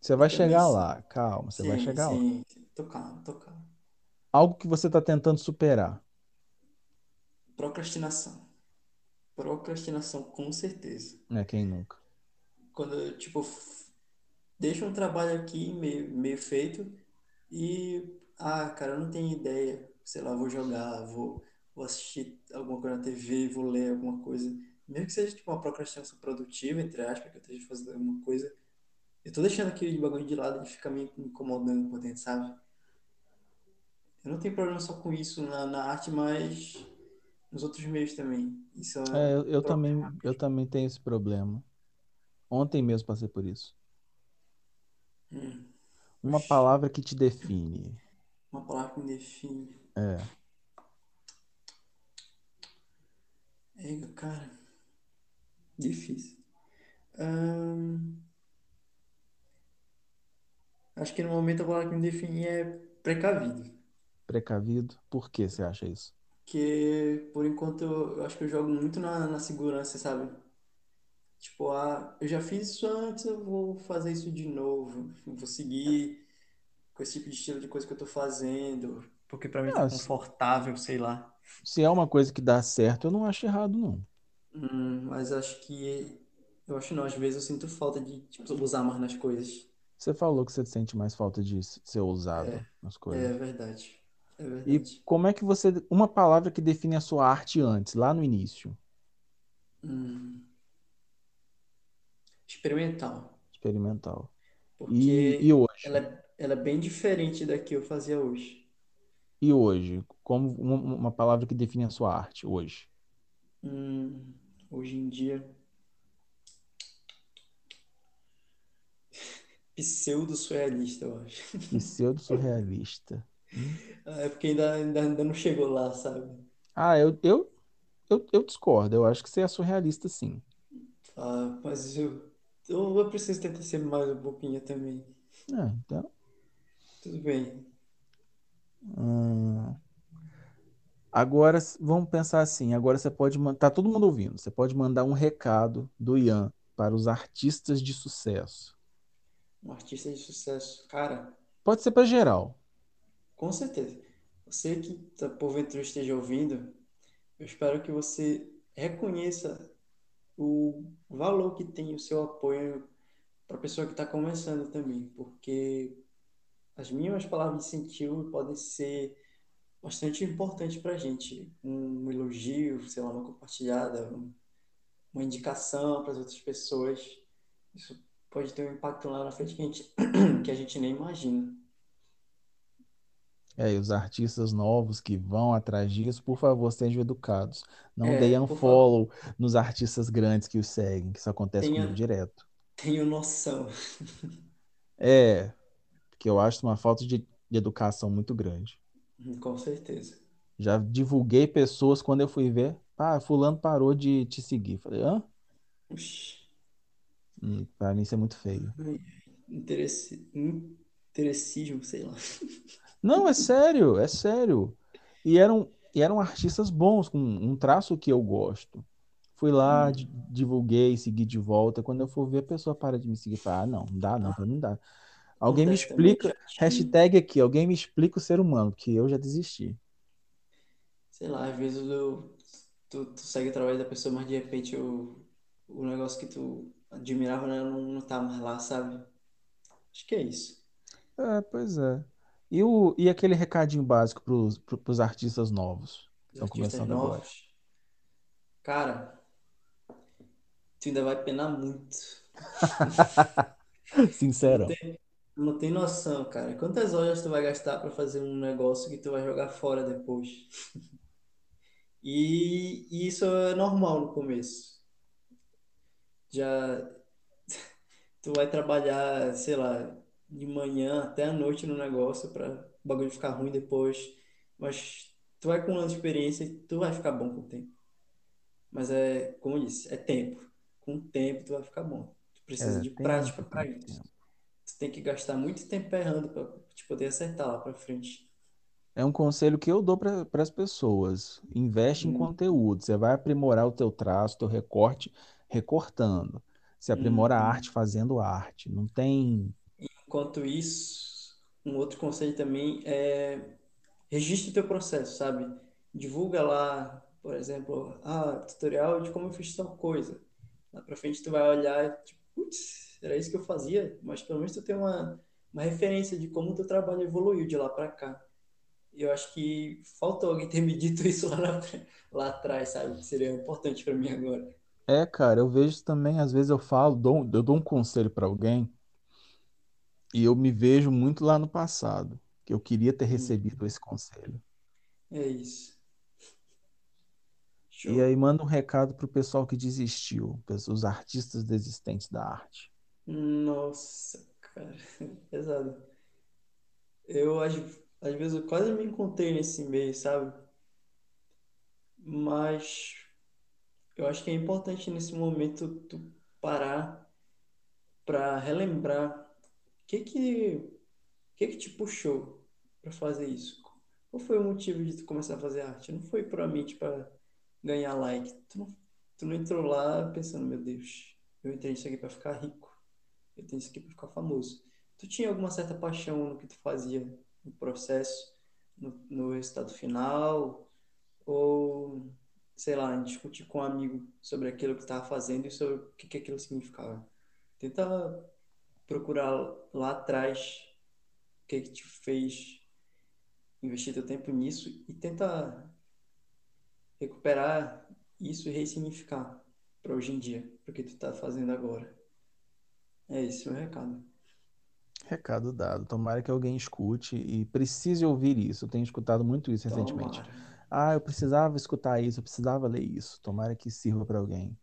Você vai chegar lá, calma, você vai sim, chegar lá. sim. Tô calmo, tô calmo. Algo que você está tentando superar. Procrastinação. Procrastinação, com certeza. Né? Quem nunca? Quando eu, tipo, deixo um trabalho aqui meio, meio feito e, ah, cara, eu não tenho ideia. Sei lá, vou jogar, vou, vou assistir alguma coisa na TV, vou ler alguma coisa. Mesmo que seja, tipo, uma procrastinação produtiva, entre aspas, que eu esteja fazendo alguma coisa. Eu tô deixando aquele bagulho de lado e fica me incomodando por dentro, sabe? Eu não tenho problema só com isso na, na arte, mas nos outros meios também. Isso É, é eu, eu também, eu também tenho esse problema. Ontem mesmo passei por isso. Hum, Uma Oxi. palavra que te define. uma palavra que me define. É, É, cara, difícil. Acho que no momento a palavra que me define é precavido. precavido. Por que você acha isso? Porque, por enquanto, eu, eu acho que eu jogo muito na, na segurança, sabe? Tipo, ah, eu já fiz isso antes, eu vou fazer isso de novo. Vou seguir com esse tipo de estilo de coisa que eu tô fazendo. Porque pra mim tá Ah, confortável, sei lá. se é uma coisa que dá certo, eu não acho errado, não. Hum, mas acho que. Eu acho não, às vezes eu sinto falta de, tipo, usar mais nas coisas. Você falou que você sente mais falta de ser ousado nas É coisas. verdade. É E verdade. como é que você. Uma palavra que define a sua arte antes, lá no início. Hum, experimental. Experimental. E, e Porque hoje? ela, é- ela é bem diferente da que eu fazia hoje. E hoje? Como uma, uma palavra que define a sua arte hoje? Hum, hoje em dia, pseudo-surrealista, eu acho. Pseudo-surrealista. Hum. Ah, É porque ainda, ainda, ainda não chegou lá, sabe? Ah, eu, eu, eu, eu discordo. Eu acho que você é surrealista, sim. Ah, mas eu, eu, eu preciso tentar ser mais um pouquinho também. É, então. Tudo bem. hum, Agora, vamos pensar assim. Agora você pode mandar. Tá todo mundo ouvindo. Você pode mandar um recado do Ian para os artistas de sucesso. Um artista de sucesso. Cara, Pode ser para geral. com certeza. Você que tá, porventura esteja ouvindo, eu espero que você reconheça o valor que tem o seu apoio para a pessoa que está começando também, porque as mínimas palavras de incentivo podem ser bastante importantes para a gente. Um elogio, sei lá, uma compartilhada, um- uma indicação para as outras pessoas. Isso pode ter um impacto lá na frente que a gente, que a gente nem imagina. É, e os artistas novos que vão atrás disso, por favor, sejam educados. Não É, deem por favor, follow nos artistas grandes que os seguem, que isso acontece comigo tenha, direto. tenha noção. É, porque eu acho uma falta de, de educação muito grande. Com certeza. Já divulguei pessoas quando eu fui ver, ah, fulano parou de te seguir. Falei, hã? Oxi. Hum, Pra mim isso é muito feio. Ai, Interesse, interescismo, sei lá. Não, é sério, é sério. E eram, e eram artistas bons, com um traço que eu gosto. Fui lá, Hum, divulguei, segui de volta. Quando eu for ver, a pessoa para de me seguir. Fala, ah, não, não dá não, pra mim não dá. Alguém me também. explica, hashtag aqui, alguém me explica o ser humano, que eu já desisti. sei lá, às vezes eu- tu, tu segue o trabalho da pessoa, mas de repente o, o negócio que tu admirava né, não, não tá mais lá, sabe? Acho que é isso. É, pois é. E, o, e aquele recadinho básico pros, pro- pros artistas novos que Os estão artistas começando agora? novos, cara, tu ainda vai penar muito. Tu não tem, não tem noção, cara. Quantas horas tu vai gastar pra fazer um negócio que tu vai jogar fora depois? E, e isso é normal no começo. Já tu vai trabalhar, sei lá, de manhã até a noite no negócio para o bagulho ficar ruim depois. Mas tu vai acumulando experiência e tu vai ficar bom com o tempo. Mas é, como eu disse, é tempo. Com o tempo tu vai ficar bom. Tu precisa É, de prática para isso. tempo. Tu tem que gastar muito tempo errando para te poder acertar lá para frente. É um conselho que eu dou para as pessoas. Investe em Hum, conteúdo. Você vai aprimorar o teu traço, teu recorte, recortando. Você aprimora a hum. arte fazendo arte. Não tem. Enquanto isso, um outro conselho também é registre o teu processo, sabe? Divulga lá, por exemplo, ah, tutorial de como eu fiz tal coisa. Lá pra frente tu vai olhar tipo, putz, era isso que eu fazia, mas pelo menos tu tem uma, uma referência de como o teu trabalho evoluiu de lá pra cá. Eu acho que faltou alguém ter me dito isso lá, na lá atrás, sabe? Que seria importante pra mim agora. É, cara, eu vejo também, às vezes eu falo, dou, eu dou um conselho para alguém e eu me vejo muito lá no passado, que eu queria ter Hum, recebido esse conselho. é isso. E Show. aí manda um recado pro pessoal que desistiu, os artistas desistentes da arte. Nossa, cara, pesado. Eu, às, às vezes, eu quase me encontrei nesse meio, sabe? Mas eu acho que é importante nesse momento tu parar para relembrar que que, que que te puxou para fazer isso? Qual foi o motivo de tu começar a fazer arte? Não foi puramente para ganhar like. Tu não, tu não entrou lá pensando, meu Deus, eu entrei nisso aqui para ficar rico. Eu tenho isso aqui para ficar famoso. Tu tinha alguma certa paixão no que tu fazia no processo, no, no resultado final? ou, sei lá, discutir com um amigo sobre aquilo que estava fazendo e sobre o que que aquilo significava. Tenta procurar lá atrás o que que te fez investir teu tempo nisso e tenta recuperar isso e ressignificar para hoje em dia, para o que tu está fazendo agora. É esse o recado. Recado dado. Tomara que alguém escute e precise ouvir isso. Eu tenho escutado muito isso recentemente. Tomara, Ah, eu precisava escutar isso, eu precisava ler isso. Tomara que sirva para alguém.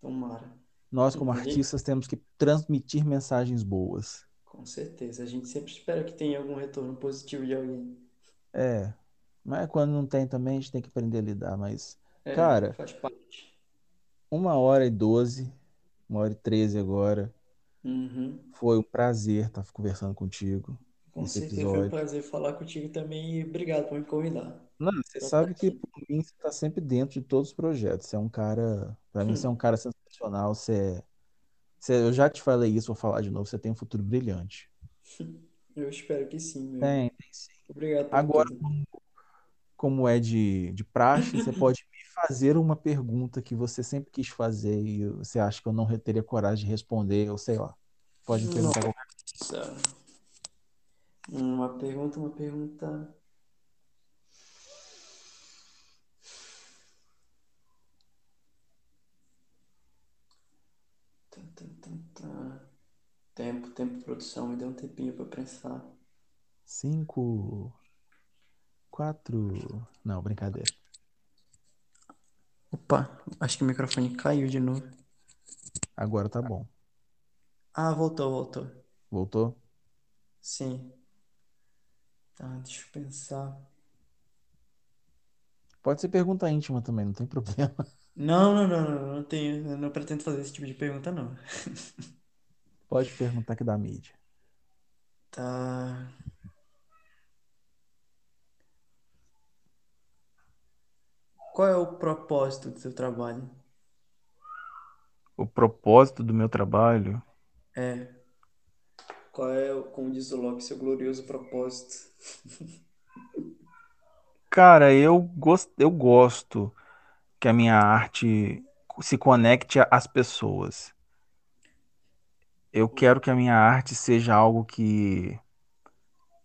tomara. Nós, como artistas, temos que transmitir mensagens boas. com certeza, a gente sempre espera que tenha algum retorno positivo de alguém. É, mas quando não tem também, a gente tem que aprender a lidar. Mas, É, cara, faz parte. uma hora e doze, uma hora e treze agora. Uhum. Foi um prazer estar conversando contigo Com certeza foi um episódio. prazer falar contigo também e obrigado por me convidar. Não, você sabe que por mim você está sempre dentro de todos os projetos. Você é um cara, para mim, você é um cara sensacional. Você, é- você- eu já te falei isso, vou falar de novo. Você tem um futuro brilhante. Eu espero que sim, meu. Tem, tem sim. Obrigado Agora, tudo. como é de, de praxe, você pode me fazer uma pergunta que você sempre quis fazer e você acha que eu não teria coragem de responder, ou sei lá. Pode me perguntar Nossa. Uma pergunta, uma pergunta. Tempo, tempo, produção, me dê um tempinho pra pensar. Cinco, quatro. Não, brincadeira. Opa, acho que o microfone caiu de novo. Agora tá bom. Ah, voltou, voltou. Voltou? Sim. Tá, deixa eu pensar. Pode ser pergunta íntima também, não tem problema. Não, não, não, não, não tenho, eu não pretendo fazer esse tipo de pergunta, não. Pode perguntar que dá mídia. Tá. Qual é o propósito do seu trabalho? O propósito do meu trabalho, É. Qual é, como diz o Locke, seu glorioso propósito? cara, eu gosto, eu gosto que a minha arte se conecte às pessoas. Eu quero que a minha arte seja algo que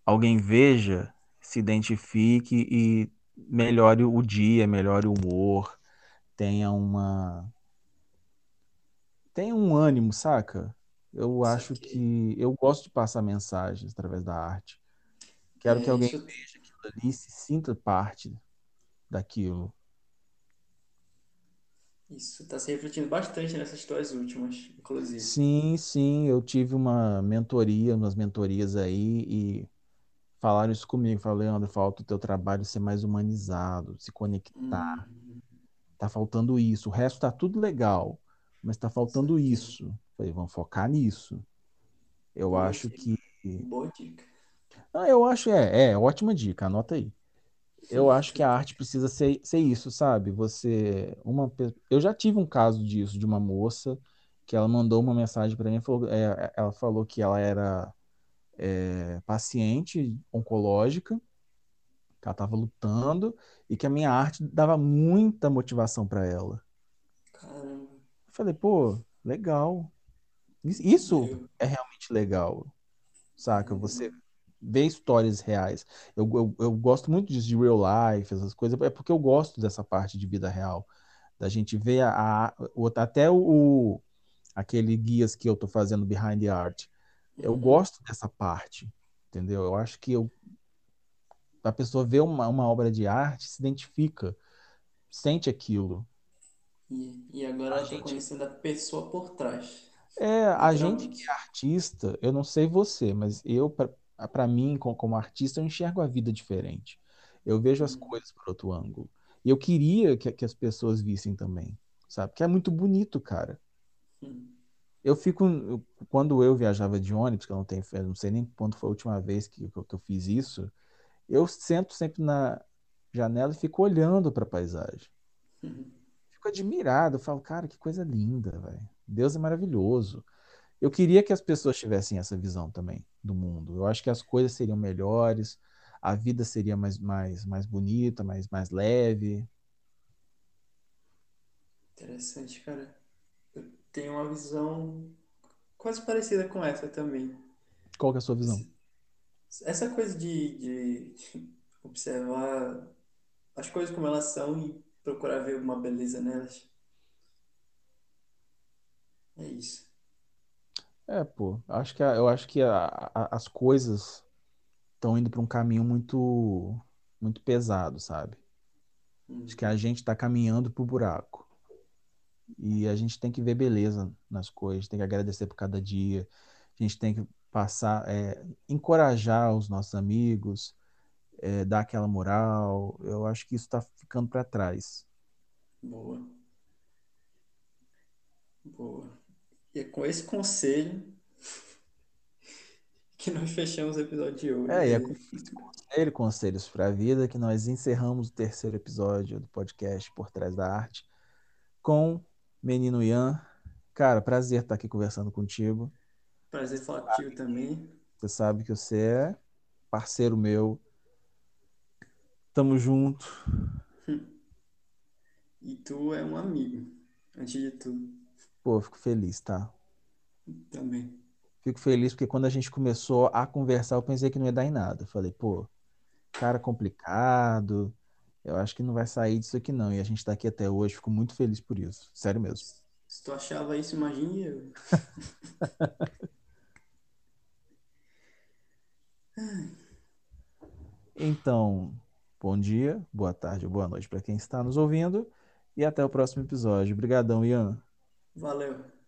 alguém veja, se identifique e melhore o dia, melhore o humor, tenha uma tenha um ânimo, saca? Eu acho que eu gosto de passar mensagens através da arte. Quero que É, alguém isso, veja aquilo ali e se sinta parte daquilo. Isso está se refletindo bastante nessas tuas últimas, inclusive. Sim, sim, eu tive uma mentoria, umas mentorias aí e falaram isso comigo. Falaram, Leandro, falta o teu trabalho ser mais humanizado, se conectar. Hum, Tá faltando isso. O resto tá tudo legal, mas tá faltando saquei. isso. Falei, vamos focar nisso. Eu Pô, acho que que. boa dica. Ah, eu acho, é, é, ótima dica, anota aí. Eu acho que a arte precisa ser, ser isso, sabe? Você, uma, eu já tive um caso disso, de uma moça que ela mandou uma mensagem para mim, falou, é, ela falou que ela era é, paciente oncológica, que ela estava lutando e que a minha arte dava muita motivação para ela. Caramba, Eu falei, pô, legal. Is- Isso é realmente legal, saca? Você vê histórias reais. Eu, eu, eu gosto muito disso, de real life, essas coisas, é porque eu gosto dessa parte de vida real. Da gente ver a, a- o- até o, aquele guias que eu tô fazendo behind the art. Eu uhum. gosto dessa parte, entendeu? Eu acho que eu, a pessoa vê uma, uma obra de arte, se identifica, sente aquilo. E, e agora A gente conhecendo a pessoa por trás, é a gente que é artista, eu não sei você, mas eu para mim co- como artista eu enxergo a vida diferente. Eu vejo as Hum, coisas por outro ângulo. E eu queria que, que as pessoas vissem também, sabe? Que é muito bonito, cara. Eu fico eu- quando eu viajava de ônibus, que eu não tenho, eu não sei nem quando foi a última vez que, que eu fiz isso, eu sento sempre na janela e fico olhando para a paisagem. Fico admirado, eu falo, cara, que coisa linda, velho. Deus é maravilhoso. Eu queria que as pessoas tivessem essa visão também do mundo. Eu acho que as coisas seriam melhores, a vida seria mais, mais, mais bonita, mais, mais leve. Interessante, cara. Eu tenho uma visão quase parecida com essa também. Qual que é a sua visão? Essa coisa de, de observar as coisas como elas são e procurar ver uma beleza nelas. É isso. É, pô, acho que a- eu acho que a- a- as coisas estão indo para um caminho muito, muito pesado, sabe? Acho que a Uhum. gente está caminhando pro buraco. E a gente tem que ver beleza nas coisas, tem que agradecer por cada dia, a gente tem que passar, é, encorajar os nossos amigos, é, dar aquela moral. Eu acho que isso está ficando para trás. Boa, boa. E é com esse conselho que nós fechamos o episódio de É, e é hoje. com esse conselho, conselhos para a vida, que nós encerramos o terceiro episódio do podcast Por Trás da Arte com Menino Ian. Cara, prazer estar aqui conversando contigo. Prazer falar contigo também. Você sabe que você é parceiro meu. Tamo junto. E tu é um amigo, antes de tudo, Pô, eu fico feliz, tá? também. Fico feliz porque quando a gente começou a conversar, eu pensei que não ia dar em nada. Eu falei, pô, cara complicado. Eu acho que não vai sair disso aqui não. E a gente tá aqui até hoje. Fico muito feliz por isso. Sério mesmo. Se tu achava isso, imagine eu. Então, bom dia, boa tarde ou boa noite para quem está nos ouvindo. E até o próximo episódio. Obrigadão, Ian. Valeu.